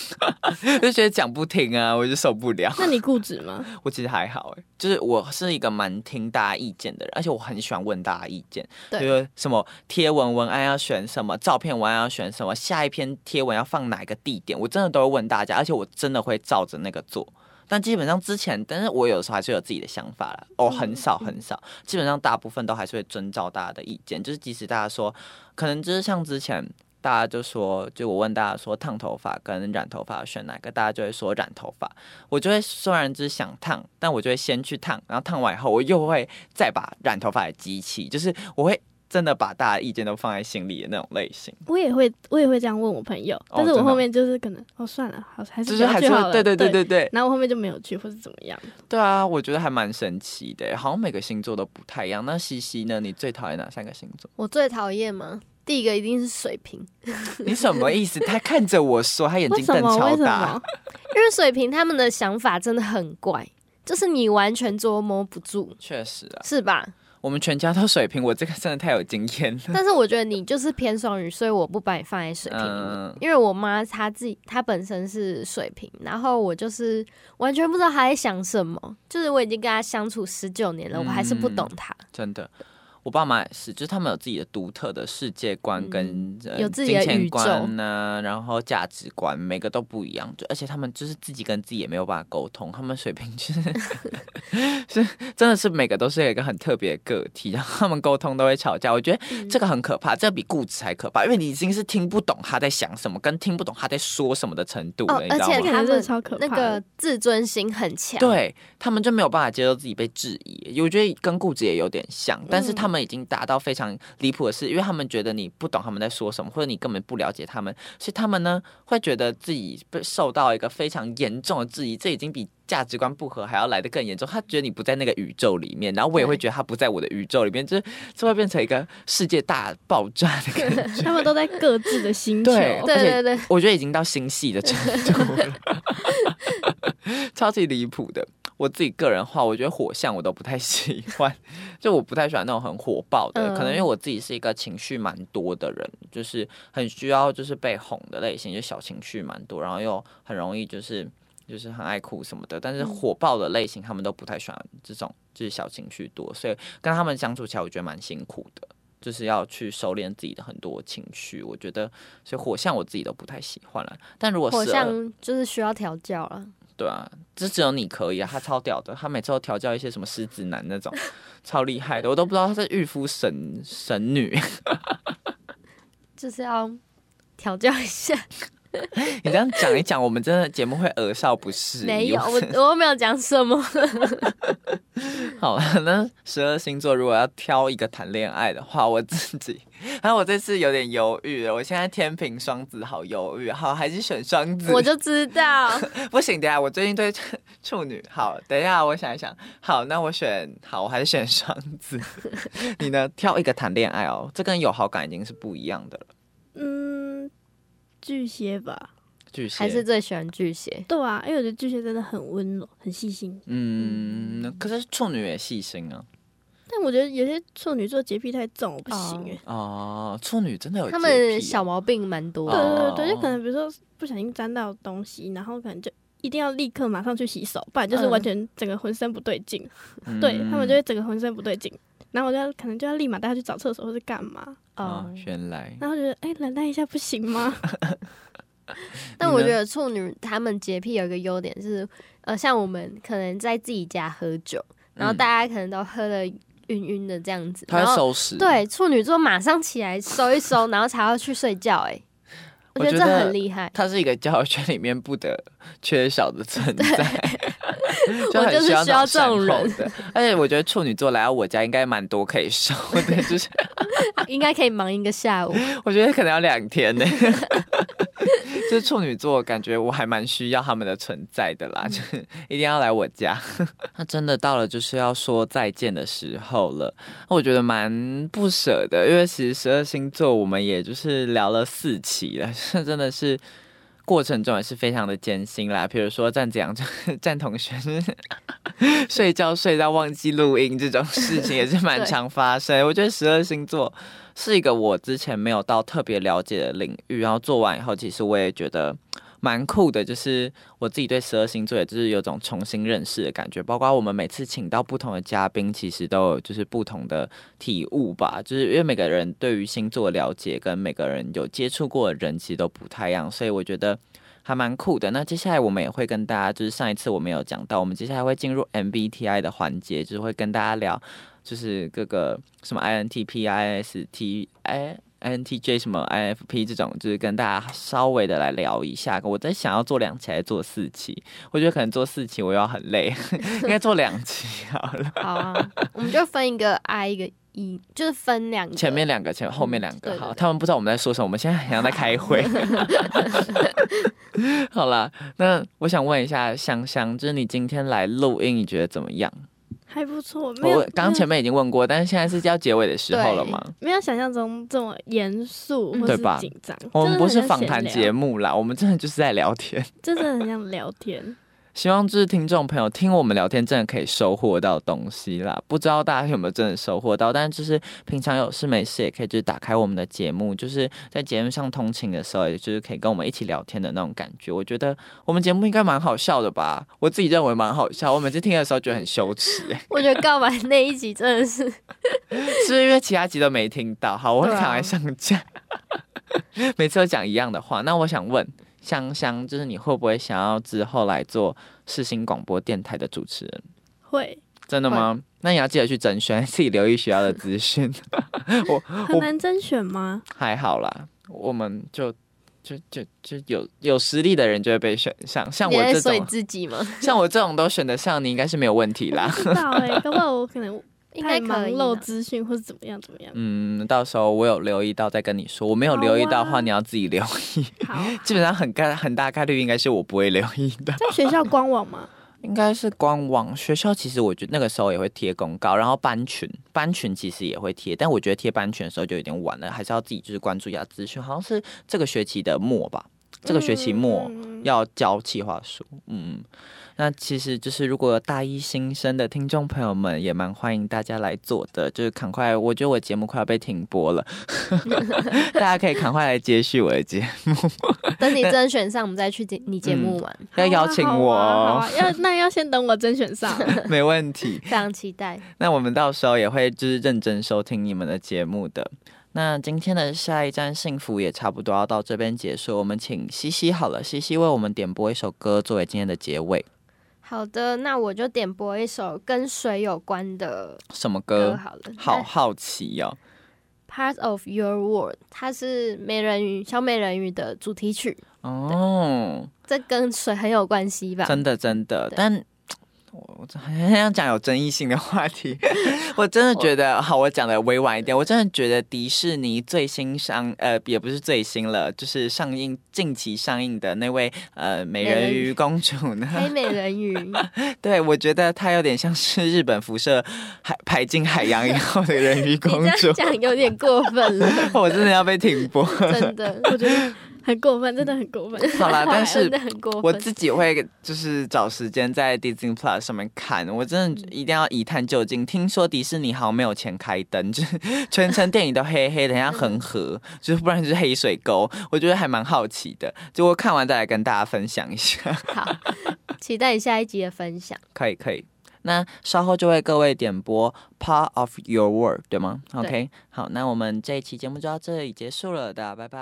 [SPEAKER 2] 就觉得讲不听啊，我就受不了。
[SPEAKER 4] 那你固执吗？
[SPEAKER 2] 我其实还好哎，就是我是一个蛮听大家意见的人，而且我很喜欢问大家意见，比
[SPEAKER 3] 对
[SPEAKER 2] 如什么贴文文案要选什么，照片文案要选什么，下一篇贴文要放哪一个地点，我真的都会问大家，而且我真的会照着那个做。但基本上之前，但是我有时候还是有自己的想法啦。哦，很少很少，基本上大部分都还是会遵照大家的意见。就是即使大家说，可能就是像之前大家就说，就我问大家说烫头发跟染头发选哪个，大家就会说染头发。我就会虽然只是想烫，但我就会先去烫，然后烫完以后，我又会再把染头发的机器，就是我会真的把大家意见都放在心里的那种类型。
[SPEAKER 4] 我也会，我也会这样问我朋友，但是我后面就是可能哦算了，好还是
[SPEAKER 2] 就是还是对对对对对
[SPEAKER 4] 然后我后面就没有去，或是怎么样。
[SPEAKER 2] 对啊，我觉得还蛮神奇的，好像每个星座都不太一样。那西西呢？你最讨厌哪三个星座？
[SPEAKER 3] 我最讨厌吗？第一个一定是水瓶，
[SPEAKER 2] 你什么意思？他看着我说，他眼睛瞪超大
[SPEAKER 4] 么。？
[SPEAKER 3] 因为水瓶他们的想法真的很怪，就是你完全捉摸不住，
[SPEAKER 2] 确实啊，
[SPEAKER 3] 是吧？
[SPEAKER 2] 我们全家都水瓶，我这个真的太有经验了。
[SPEAKER 3] 但是我觉得你就是偏双鱼，所以我不把你放在水瓶里面。
[SPEAKER 2] 嗯
[SPEAKER 3] 因为我妈她自己她本身是水瓶，然后我就是完全不知道她在想什么，就是我已经跟她相处十九年了，我还是不懂她。
[SPEAKER 2] 真的。我爸妈也是，就是他们有自己的独特的世界观跟、呃
[SPEAKER 3] 有自己的
[SPEAKER 2] 金钱
[SPEAKER 3] 宇宙
[SPEAKER 2] 观呢、然后价值观，每个都不一样。就而且他们就是自己跟自己也没有办法沟通，他们水平就是 是真的是每个都是有一个很特别的个体，然后他们沟通都会吵架。我觉得这个很可怕，这个比固执还可怕，因为你已经是听不懂他在想什么，跟听不懂他在说什么的程度你知道吗？
[SPEAKER 4] 这个真的超可怕
[SPEAKER 3] 那个自尊心很强，，
[SPEAKER 2] 对他们就没有办法接受自己被质疑，我觉得跟固执也有点像，但是他他们已经达到非常离谱的事，因为他们觉得你不懂他们在说什么，或者你根本不了解他们，所以他们呢会觉得自己被受到一个非常严重的质疑，这已经比价值观不合还要来的更严重。他觉得你不在那个宇宙里面，然后我也会觉得他不在我的宇宙里面，就是这会变成一个世界大爆炸的感觉。
[SPEAKER 4] 他们都在各自的星球。
[SPEAKER 2] 对
[SPEAKER 3] 对对对，
[SPEAKER 2] 我觉得已经到星系的程度了，超级离谱的。我自己个人话，我觉得火象我都不太喜欢，就我不太喜欢那种很火爆的，
[SPEAKER 3] 嗯
[SPEAKER 2] 可能因为我自己是一个情绪蛮多的人，就是很需要就是被哄的类型，就小情绪蛮多，然后又很容易就是就是很爱哭什么的，但是火爆的类型他们都不太喜欢这种就是小情绪多，所以跟他们相处起来我觉得蛮辛苦的。就是要去收敛自己的很多情绪，我觉得，所以火象我自己都不太喜欢了。但如果
[SPEAKER 3] 火象就是需要调教了。
[SPEAKER 2] 对啊，这只有你可以啊，他超屌的，他每次都调教一些什么狮子男那种，超厉害的，我都不知道他是御夫神神女。
[SPEAKER 3] 就是要调教一下，
[SPEAKER 2] 你这样讲一讲，我们真的节目会耳少不是。
[SPEAKER 3] 没有，我我又没有讲什么。
[SPEAKER 2] 好了，那十二星座如果要挑一个谈恋爱的话，我自己，然后我这次有点犹豫了。我现在天平、双子好犹豫，好还是选双子？
[SPEAKER 3] 我就知道，
[SPEAKER 2] 不行，等一下我最近对处女好，等一下我想一想，好，那我选好，我还是选双子。你呢？挑一个谈恋爱哦，这跟有好感已经是不一样的了。
[SPEAKER 4] 嗯，巨蟹吧。
[SPEAKER 2] 巨蟹
[SPEAKER 3] 还是最喜欢巨蟹。
[SPEAKER 4] 对啊，因为我觉得巨蟹真的很温柔，很细心。
[SPEAKER 2] 嗯，可是处女也细心啊。
[SPEAKER 4] 但我觉得有些处女座洁癖太重，我不行哎、
[SPEAKER 2] 哦，处女真的有
[SPEAKER 3] 他们小毛病蛮多
[SPEAKER 4] 对对对，就可能比如说不小心沾到东西，然后可能就一定要立刻马上去洗手，不然就是完全整个浑身不对劲。
[SPEAKER 2] 嗯
[SPEAKER 4] 对他们就会整个浑身不对劲，然后我就要可能就要立马带他去找厕所或是干嘛，
[SPEAKER 2] 啊
[SPEAKER 3] 哦，
[SPEAKER 2] 原来
[SPEAKER 4] 然后觉得哎忍耐一下不行吗？
[SPEAKER 3] 但我觉得处女他们洁癖有一个优点是，呃，像我们可能在自己家喝酒，然后
[SPEAKER 2] 嗯
[SPEAKER 3] 大家可能都喝的晕晕的这样子，
[SPEAKER 2] 他要收拾。
[SPEAKER 3] 对处女座马上起来收一收，然后才要去睡觉、哎，我觉得这
[SPEAKER 2] 我觉得
[SPEAKER 3] 很厉害。
[SPEAKER 2] 他是一个交友圈里面不得 缺少的存在，
[SPEAKER 3] 我
[SPEAKER 2] 很
[SPEAKER 3] 就是需要
[SPEAKER 2] 要这种
[SPEAKER 3] 人
[SPEAKER 2] 的。而且我觉得处女座来到我家应该蛮多可以收的，就是
[SPEAKER 3] 应该可以忙一个下午。
[SPEAKER 2] 我觉得可能要两天呢。就是处女座，感觉我还蛮需要他们的存在的啦，就是一定要来我家。那真的到了就是要说再见的时候了，我觉得蛮不舍的，因为其实十二星座我们也就是聊了四期了，这真的是。过程中也是非常的艰辛啦，比如说站子阳、站同学是 睡觉睡到忘记录音这种事情也是蛮常发生。我觉得十二星座是一个我之前没有到特别了解的领域，然后做完以后，其实我也觉得蛮酷的，就是我自己对十二星座也就是有种重新认识的感觉。包括我们每次请到不同的嘉宾，其实都有就是不同的体悟吧，就是因为每个人对于星座的了解跟每个人有接触过的人其实都不太一样，所以我觉得。还蛮酷的。那接下来我们也会跟大家，就是上一次我们有讲到，我们接下来会进入 MBTI 的环节，就是会跟大家聊，就是各个什么 INTP、IST、I INTJ 什么 INFP 这种，就是跟大家稍微的来聊一下。我在想要做两期还是做四期？我觉得可能做四期我要很累，应该做两期好了。
[SPEAKER 3] 好啊，我们就分一个 I 一个 E，就是分两个。
[SPEAKER 2] 前面两个，前后面两个，好，
[SPEAKER 3] 对对对
[SPEAKER 2] 他们不知道我们在说什么，我们现在好像在开会。好啦，那我想问一下香香，就是你今天来录音，你觉得怎么样？
[SPEAKER 4] 还不错，没有
[SPEAKER 2] 我刚刚前面已经问过，但是现在是要结尾的时候了吗？
[SPEAKER 4] 没有想象中这么严肃或是
[SPEAKER 2] 对吧
[SPEAKER 4] 紧张。
[SPEAKER 2] 我们不是访谈节
[SPEAKER 4] 目，
[SPEAKER 2] 目啦，我们真的就是在聊天。
[SPEAKER 4] 真的很像聊天。
[SPEAKER 2] 希望就是听众朋友听我们聊天，真的可以收获到东西啦。不知道大家有没有真的收获到？但就是平常有事没事，也可以就是打开我们的节目，就是在节目上通勤的时候，也就是可以跟我们一起聊天的那种感觉。我觉得我们节目应该蛮好笑的吧？我自己认为蛮好笑。我每次听的时候觉得很羞耻、欸，
[SPEAKER 3] 我觉得告白那一集真的是，
[SPEAKER 2] 是因为其他集都没听到？好，我会赶快上架。每次都讲一样的话，那我想问香香，就是你会不会想要之后来做世新广播电台的主持人？
[SPEAKER 4] 会
[SPEAKER 2] 真的吗？那你要记得去甄选，自己留意学校的资讯。我
[SPEAKER 4] 很难甄选吗？
[SPEAKER 2] 还好啦，我们就就就就有有实力的人就会被选上，像我这种，
[SPEAKER 3] 自己吗？
[SPEAKER 2] 像我这种都选得上，你应该是没有问题啦。
[SPEAKER 4] 不知道哎、搞不好我可能
[SPEAKER 3] 应该
[SPEAKER 4] 太忙漏
[SPEAKER 3] 可以啦
[SPEAKER 4] 资讯或是怎么样怎么样。
[SPEAKER 2] 嗯，到时候我有留意到再跟你说，我没有留意到的话，
[SPEAKER 4] 啊
[SPEAKER 2] 你要自己留意。
[SPEAKER 4] 好，
[SPEAKER 2] 基本上很概很大概率应该是我不会留意的。
[SPEAKER 4] 在学校官网吗？
[SPEAKER 2] 应该是官网学校，其实我觉得那个时候也会贴公告，然后班群班群其实也会贴，但我觉得贴班群的时候就有点晚了，还是要自己就是关注一下资讯。好像是这个学期的末吧，这个学期末
[SPEAKER 4] 嗯
[SPEAKER 2] 要交计划书，嗯。那其实就是，如果有大一新生的听众朋友们，也蛮欢迎大家来做的。就是赶快，我觉得我节目快要被停播了，大家可以赶快来接续我的节目。
[SPEAKER 3] 等你甄选上，我们再去节你节目玩，
[SPEAKER 2] 要邀请我
[SPEAKER 4] 要那要先等我甄选上。
[SPEAKER 2] 没问题。
[SPEAKER 3] 非常期待。
[SPEAKER 2] 那我们到时候也会就是认真收听你们的节目的。那今天的下一站幸福也差不多要到这边结束，我们请西西好了，西西为我们点播一首歌作为今天的结尾。
[SPEAKER 3] 好的，那我就点播一首跟水有关的
[SPEAKER 2] 什么歌？
[SPEAKER 3] 好了。
[SPEAKER 2] 好好奇哦。
[SPEAKER 3] Part of Your World，它是美人鱼小美人鱼的主题曲，
[SPEAKER 2] 哦，
[SPEAKER 3] 这跟水很有关系吧？
[SPEAKER 2] 真的真的，但我我很想讲有争议性的话题。我真的觉得，好，我讲的委婉一点，我真的觉得迪士尼最新上，呃，也不是最新了，就是上映近期上映的那位呃美人鱼公主呢，
[SPEAKER 3] 黑美人鱼，
[SPEAKER 2] 对，我觉得她有点像是日本辐射海排进海洋以后的人鱼公主。
[SPEAKER 3] 这样，讲有点过分了，
[SPEAKER 2] 我真的要被停播。
[SPEAKER 3] 真的，
[SPEAKER 4] 我觉得很过分，真的很过分。
[SPEAKER 2] 好了，但是。我自己会就是找时间在 Disney Plus 上面看，我真的一定要一探究竟。听说迪士尼好像没有钱开灯，就是 全程电影都黑黑的，像恒河，就是不然就是黑水沟。我觉得还蛮好奇的，结果看完再来跟大家分享一下。
[SPEAKER 3] 好，期待你下一集的分享。
[SPEAKER 2] 可以可以。那稍后就为各位点播 Part of Your World，对吗？OK，好，那我们这一期节目就到这里结束了，大家拜拜。